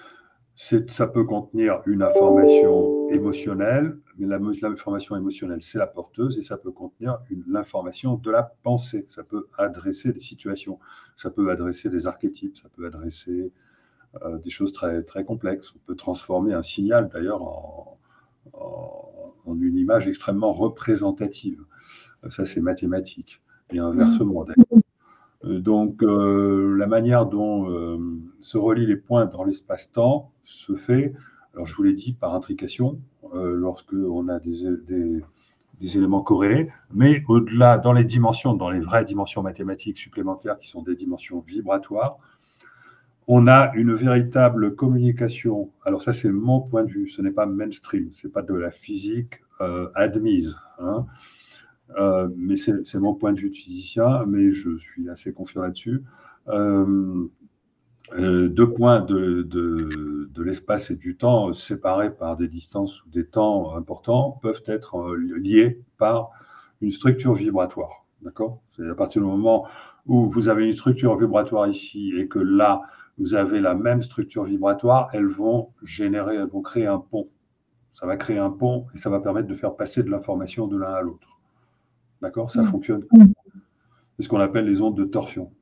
ça peut contenir une information émotionnelle, mais l'information émotionnelle, c'est la porteuse et ça peut contenir l'information de la pensée. Ça peut adresser des situations, ça peut adresser des archétypes, ça peut adresser euh, des choses très, très complexes. On peut transformer un signal d'ailleurs en, en, une image extrêmement représentative. Ça, c'est mathématique. Et inversement, mmh. Euh, donc, euh, la manière dont euh, se relient les points dans l'espace-temps se fait, alors je vous l'ai dit, par intrication, lorsque on a des, éléments corrélés, mais au-delà, dans les dimensions, dans les vraies dimensions mathématiques supplémentaires qui sont des dimensions vibratoires, on a une véritable communication. Alors ça, c'est mon point de vue, ce n'est pas mainstream, ce n'est pas de la physique admise. Hein. Euh, mais c'est mon point de vue de physicien, mais je suis assez confiant là-dessus. Euh, euh, deux points de, de, de l'espace et du temps séparés par des distances ou des temps importants peuvent être liés par une structure vibratoire. D'accord? C'est à partir du moment où vous avez une structure vibratoire ici et que là, vous avez la même structure vibratoire, elles vont générer, elles vont créer un pont. Ça va créer un pont et ça va permettre de faire passer de l'information de l'un à l'autre. D'accord? Ça mm. fonctionne. Mm. C'est ce qu'on appelle les ondes de torsion,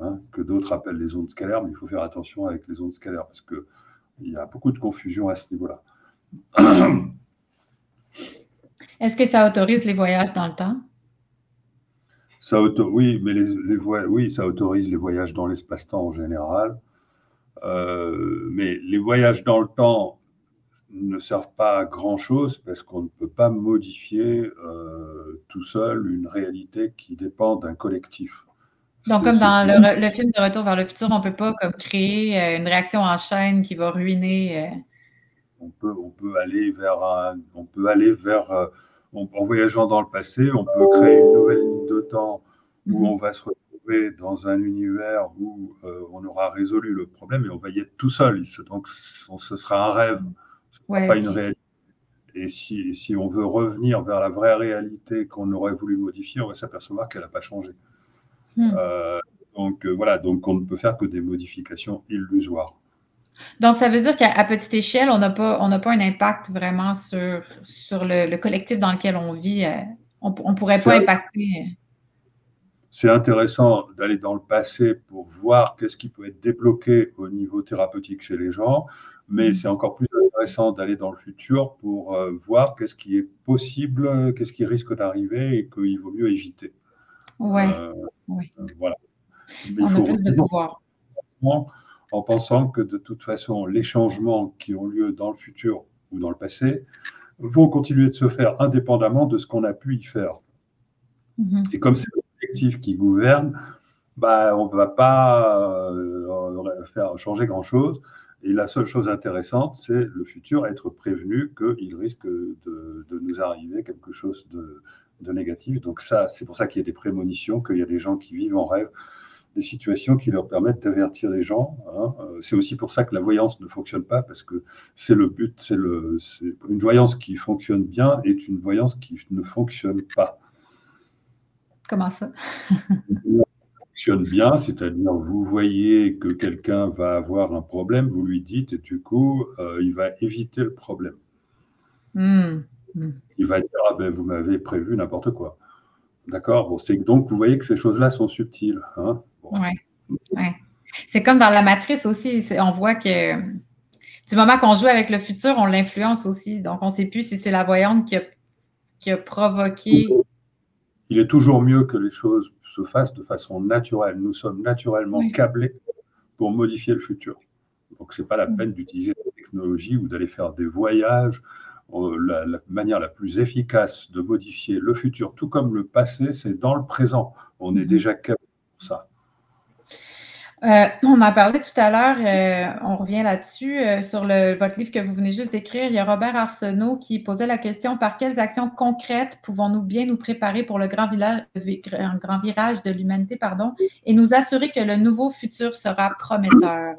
hein, que d'autres appellent les ondes scalaires, mais il faut faire attention avec les ondes scalaires parce qu'il y a beaucoup de confusion à ce niveau-là. (clears throat) Est-ce que ça autorise les voyages dans le temps? Ça Oui, mais les, oui, ça autorise les voyages dans l'espace-temps en général. Euh, mais les voyages dans le temps ne servent pas à grand-chose parce qu'on ne peut pas modifier euh, tout seul une réalité qui dépend d'un collectif. Donc, comme dans le, film de Retour vers le futur, on ne peut pas comme, créer euh, une réaction en chaîne qui va ruiner. Euh, on, peut, on peut aller vers on peut aller vers en voyageant dans le passé, on peut créer une nouvelle ligne de temps où mhm. on va se retrouver dans un univers où on aura résolu le problème et on va y être tout seul. Donc, ce sera un rêve pas une réalité. Et si, si, on veut revenir vers la vraie réalité qu'on aurait voulu modifier, on va s'apercevoir qu'elle n'a pas changé. Hmm. Euh, donc euh, voilà, donc on ne peut faire que des modifications illusoires. Donc, ça veut dire qu'à petite échelle, on n'a pas, on pas un impact vraiment sur, sur le, collectif dans lequel on vit. Euh, on ne pourrait pas impacter. C'est intéressant d'aller dans le passé pour voir qu'est-ce qui peut être débloqué au niveau thérapeutique chez les gens, mais hmm. c'est encore plus intéressant d'aller dans le futur pour euh, voir qu'est-ce qui est possible, qu'est-ce qui risque d'arriver et qu'il vaut mieux éviter. Ouais. Euh, euh, voilà. Mais On a plus de pouvoir. En pensant que de toute façon, les changements qui ont lieu dans le futur ou dans le passé vont continuer de se faire indépendamment de ce qu'on a pu y faire. Mm-hmm. Et comme c'est le collectif qui gouverne, bah, on ne va pas faire changer grand-chose Et la seule chose intéressante, c'est le futur, être prévenu qu'il risque de, nous arriver quelque chose de, négatif. Donc ça, c'est pour ça qu'il y a des prémonitions, qu'il y a des gens qui vivent en rêve, des situations qui leur permettent d'avertir les gens. Hein. Euh, c'est aussi pour ça que la voyance ne fonctionne pas, parce que c'est le but, c'est le, une voyance qui fonctionne bien est une voyance qui ne fonctionne pas. Comment ça? (laughs) Fonctionne bien, c'est-à-dire vous voyez que quelqu'un va avoir un problème, vous lui dites et du coup, euh, il va éviter le problème. Hmm. Hmm. Il va dire ah ben, vous m'avez prévu n'importe quoi. D'accord? Bon, Donc vous voyez que ces choses-là sont subtiles. Hein? Ouais. C'est comme dans la matrice aussi, on voit que du moment qu'on joue avec le futur, on l'influence aussi. Donc on ne sait plus si c'est la voyante qui a, qui a provoqué. Il est toujours mieux que les choses se fasse de façon naturelle. Nous sommes naturellement câblés pour modifier le futur. Donc, ce n'est pas la mm. peine d'utiliser la technologie ou d'aller faire des voyages. La, manière la plus efficace de modifier le futur, tout comme le passé, c'est dans le présent. On est mm-hmm. déjà câblé pour ça. Euh, on a parlé tout à l'heure, euh, on revient là-dessus, euh, sur le, votre livre que vous venez juste d'écrire. Il y a Robert Arsenault qui posait la question par quelles actions concrètes pouvons-nous bien nous préparer pour le grand, village, grand virage de l'humanité pardon, et nous assurer que le nouveau futur sera prometteur?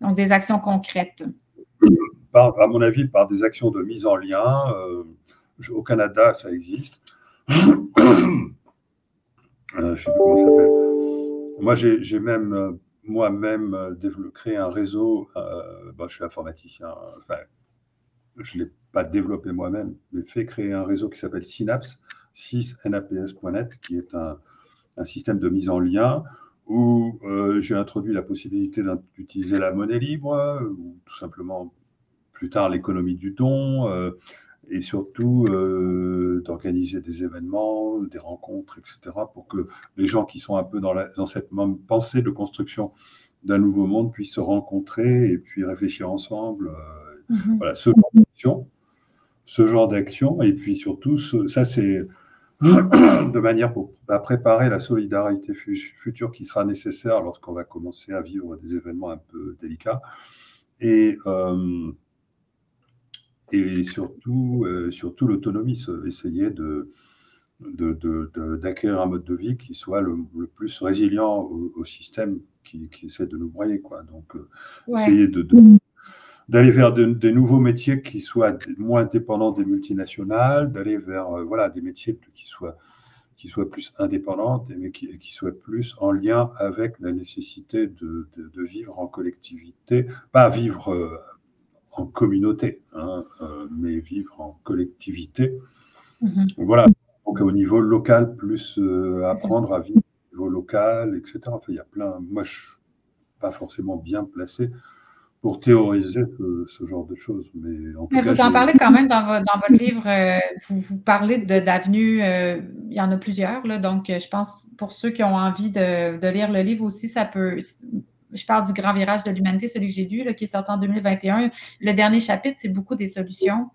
Donc, des actions concrètes. À mon avis, par des actions de mise en lien. au Canada, ça existe. (coughs) ne sais plus comment ça s'appelle moi, j'ai même euh, moi-même euh, créé un réseau. Euh, je suis informaticien. Je ne l'ai pas développé moi-même, mais fait créer un réseau qui s'appelle Synapse, 6naps.net, qui est un, système de mise en lien où j'ai introduit la possibilité d'utiliser la monnaie libre ou tout simplement plus tard l'économie du don et surtout euh, d'organiser des événements, des rencontres, etc., pour que les gens qui sont un peu dans, dans cette même pensée de construction d'un nouveau monde puissent se rencontrer et puis réfléchir ensemble. Euh, mhm. Voilà, ce genre d'action. Ce genre d'action, et puis surtout, ça c'est (clears throat) de manière pour, à préparer la solidarité future qui sera nécessaire lorsqu'on va commencer à vivre des événements un peu délicats. Et euh, et surtout, euh, surtout l'autonomie, essayer de, d'acquérir un mode de vie qui soit le, plus résilient au, système qui, essaie de nous broyer. Quoi. Donc, euh, essayer de, d'aller vers des nouveaux métiers qui soient moins dépendants des multinationales, d'aller vers euh, voilà, des métiers qui soient, qui soient plus indépendants, mais qui, qui, soient plus en lien avec la nécessité de, vivre en collectivité, pas vivre en communauté, hein, euh, mais vivre en collectivité. Mhm. Voilà, donc au niveau local, plus euh, apprendre à vivre au niveau local, etc. Enfin, il y a plein. Moi, je suis pas forcément bien placé pour théoriser ce, genre de choses. Mais, en tout vous en parlez quand même dans, votre, dans votre livre. Euh, vous, vous, parlez d'avenues, il y en a plusieurs. Là, donc, je pense pour ceux qui ont envie de, de, lire le livre aussi, ça peut je parle du grand virage de l'humanité, celui que j'ai lu, qui est sorti en 2021. Le dernier chapitre, c'est beaucoup des solutions.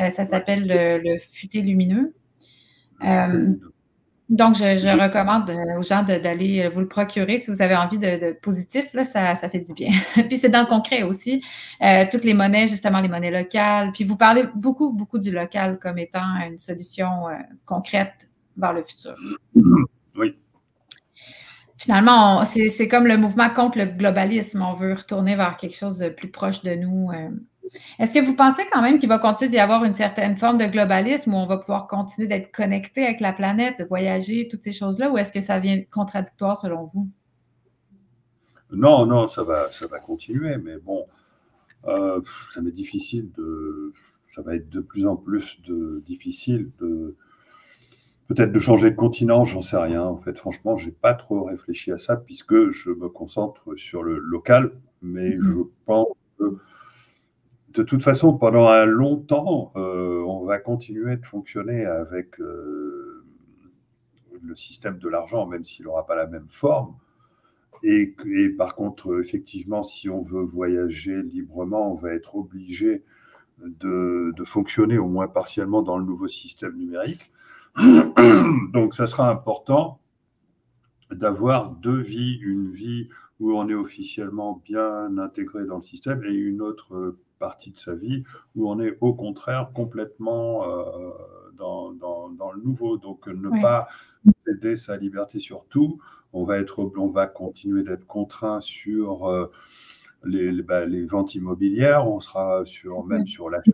Euh, ça s'appelle le, futé lumineux. Euh, donc, je, recommande euh, aux gens d'aller vous le procurer si vous avez envie de, positif. Là, ça, fait du bien. (laughs) puis c'est dans le concret aussi. toutes les monnaies, justement, les monnaies locales. Puis vous parlez beaucoup, beaucoup du local comme étant une solution concrète vers le futur. Finalement, c'est comme le mouvement contre le globalisme. On veut retourner vers quelque chose de plus proche de nous. Euh. Est-ce que vous pensez quand même qu'il va continuer d'y avoir une certaine forme de globalisme où on va pouvoir continuer d'être connecté avec la planète, de voyager, toutes ces choses-là, ou est-ce que ça vient contradictoire selon vous? Non, non, ça va, ça va continuer, mais bon, euh, ça m'est difficile de. Ça va être de plus en plus de, difficile de, Peut-être de changer de continent, j'en sais rien. En fait, franchement, j'ai pas trop réfléchi à ça puisque je me concentre sur le local. Mais mhm. je pense que de toute façon, pendant un long temps, euh, on va continuer de fonctionner avec euh, le système de l'argent, même s'il n'aura pas la même forme. Et, et, par contre, effectivement, si on veut voyager librement, on va être obligé de, de fonctionner au moins partiellement dans le nouveau système numérique. Donc, ça sera important d'avoir deux vies, une vie où on est officiellement bien intégré dans le système, et une autre partie de sa vie où on est au contraire complètement dans, le nouveau. Donc ne pas céder sa liberté sur tout. On va, être, on va continuer d'être contraint sur les, bah, les, ventes immobilières, on sera sur, même sur l'achat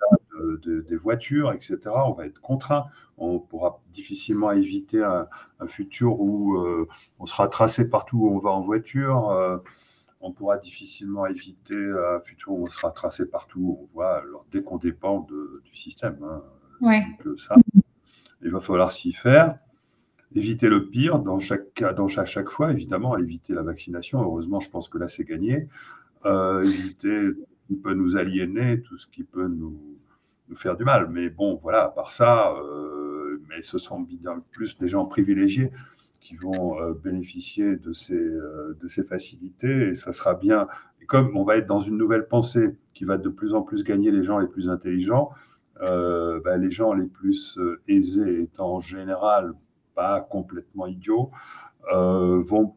des voitures, etc. On va être contraint. On pourra difficilement éviter un, futur où euh, on sera tracé partout où on va en voiture. Euh, on pourra difficilement éviter un futur où on sera tracé partout où on voit, alors, dès qu'on dépend du système. Hein. Euh, ça, il va falloir s'y faire éviter le pire dans chaque cas, dans chaque, chaque, fois, évidemment, éviter la vaccination. Heureusement, je pense que là, c'est gagné. éviter tout ce qui peut nous aliéner, tout ce qui peut nous, faire du mal. Mais bon, voilà, à part ça, euh, mais ce sont bien plus des gens privilégiés qui vont euh, bénéficier de ces, euh, de ces facilités et ça sera bien. Comme on va être dans une nouvelle pensée qui va de plus en plus gagner les gens les plus intelligents, ben, les gens les plus aisés étant en général pas complètement idiots, vont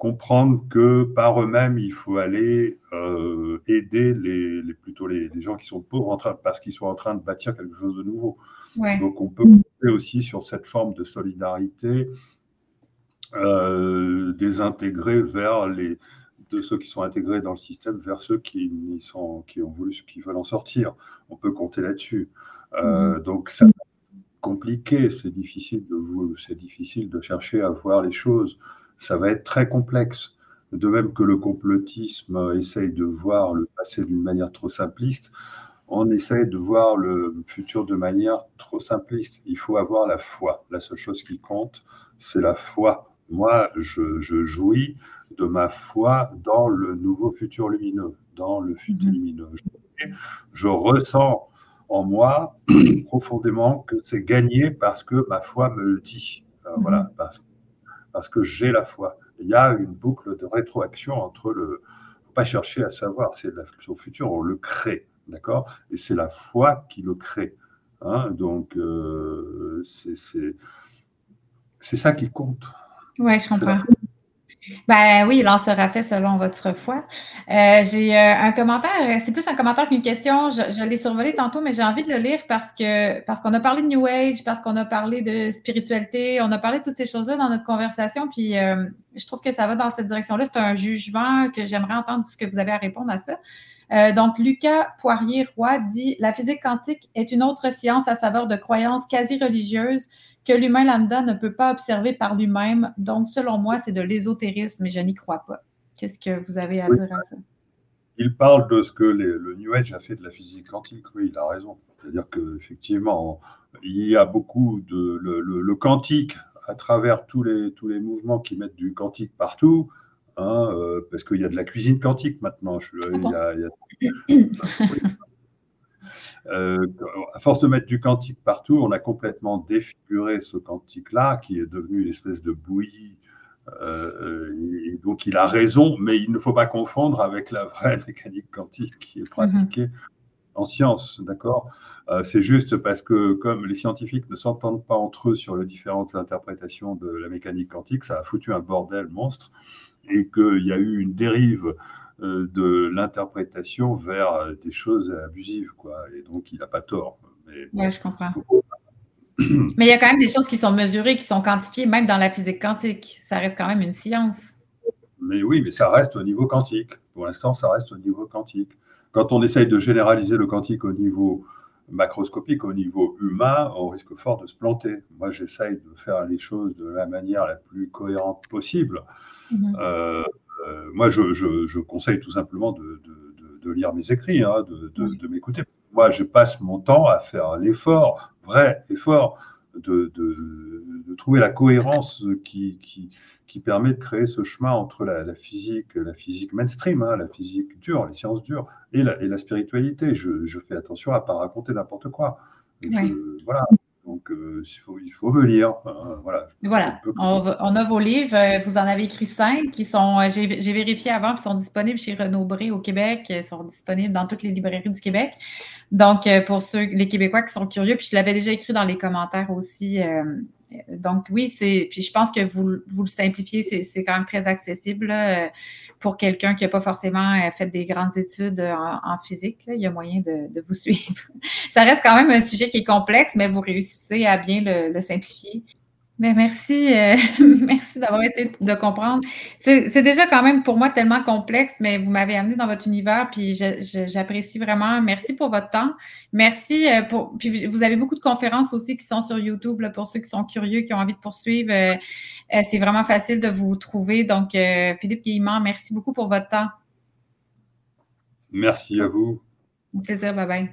comprendre que par eux-mêmes, il faut aller euh, aider les, plutôt les, gens qui sont pauvres en train, parce qu'ils sont en train de bâtir quelque chose de nouveau. Donc on peut compter aussi sur cette forme de solidarité euh, des vers les de ceux qui sont intégrés dans le système vers ceux qui, sont, qui ont voulu, qui veulent en sortir. On peut compter là-dessus. Euh, mm-hmm. Donc c'est compliqué, c'est difficile de c'est difficile de chercher à voir les choses ça va être très complexe. De même que le complotisme essaye de voir le passé d'une manière trop simpliste, on essaye de voir le futur de manière trop simpliste. Il faut avoir la foi. La seule chose qui compte, c'est la foi. Moi, je, jouis de ma foi dans le nouveau futur lumineux, dans le futur mhm. lumineux. Je, ressens en moi (clears throat) profondément que c'est gagné parce que ma foi me le dit. Euh, voilà, mhm. Parce que j'ai la foi. Il y a une boucle de rétroaction entre le. Faut pas chercher à savoir, c'est son futur, on le crée, d'accord? Et c'est la foi qui le crée. Hein? Donc, euh, c'est ça qui compte. Oui, je comprends. Ben oui, il en sera fait selon votre foi. Euh, j'ai euh, un commentaire, c'est plus un commentaire qu'une question. Je, l'ai survolé tantôt, mais j'ai envie de le lire parce que parce qu'on a parlé de New Age, parce qu'on a parlé de spiritualité, on a parlé de toutes ces choses-là dans notre conversation, puis euh, je trouve que ça va dans cette direction-là. C'est un jugement que j'aimerais entendre ce que vous avez à répondre à ça. donc, Lucas Poirier-Roy dit La physique quantique est une autre science à saveur de croyances quasi religieuses que l'humain lambda ne peut pas observer par lui-même. Donc, selon moi, c'est de l'ésotérisme et je n'y crois pas. Qu'est-ce que vous avez à dire à ça? Il parle de ce que le New Age a fait de la physique quantique. Oui, il a raison. C'est-à-dire qu'effectivement, il y a beaucoup de. Le, quantique, à travers tous les, tous les mouvements qui mettent du quantique partout, hein, euh, parce qu'il y a de la cuisine quantique maintenant. Je, (coughs) Euh, à force de mettre du quantique partout, on a complètement défiguré ce quantique-là, qui est devenu une espèce de bouillie. Euh, et donc il a raison, mais il ne faut pas confondre avec la vraie (laughs) mécanique quantique qui est pratiquée mhm. en science, d'accord? Euh, C'est juste parce que comme les scientifiques ne s'entendent pas entre eux sur les différentes interprétations de la mécanique quantique, ça a foutu un bordel monstre et qu'il y a eu une dérive de l'interprétation vers euh, des choses abusives, quoi. Et donc, il n'a pas tort. Oui, je comprends. (clears throat) Mais il y a quand même des choses qui sont mesurées, qui sont quantifiées, même dans la physique quantique. Ça reste quand même une science. Mais oui, mais ça reste au niveau quantique. Pour l'instant, ça reste au niveau quantique. Quand on essaye de généraliser le quantique au niveau macroscopique, au niveau humain, on risque fort de se planter. Moi, j'essaye de faire les choses de la manière la plus cohérente possible. Mm-hmm. euh, euh, moi, je, conseille tout simplement de, lire mes écrits, hein, de, m'écouter. Moi, je passe mon temps à faire l'effort, vrai effort, de, trouver la cohérence qui, qui, permet de créer ce chemin entre la, physique, la physique mainstream, hein, la physique dure, les sciences dures, et la, et la spiritualité. Je, fais attention à ne pas raconter n'importe quoi. Voilà, donc, euh, il, faut, il faut me lire. Hein, voilà. Voilà. On, a vos livres. Euh, vous en avez écrit cinq qui sont, euh, j'ai vérifié avant, qui sont disponibles chez Renaud Bré au Québec. Ils sont disponibles dans toutes les librairies du Québec. Donc, pour ceux, les Québécois qui sont curieux, puis je l'avais déjà écrit dans les commentaires aussi donc, oui, c'est. Puis je pense que vous, vous le simplifiez, c'est quand même très accessible pour quelqu'un qui n'a pas forcément fait des grandes études en, physique. il y a moyen de, vous (laughs) suivre. Ça reste quand même un sujet qui est complexe, mais vous réussissez à bien le simplifier. Ben, merci, euh, (laughs) merci d'avoir essayé de comprendre. C'est déjà quand même pour moi tellement complexe, mais vous m'avez amené dans votre univers, puis j'apprécie vraiment. Merci pour votre temps. Merci euh, pour. Puis vous avez beaucoup de conférences aussi qui sont sur YouTube pour ceux qui sont curieux, qui ont envie de poursuivre. Euh, c'est vraiment facile de vous trouver. Donc, Philippe Guillemant, merci beaucoup pour votre temps. Merci à vous. Un plaisir. Bye bye.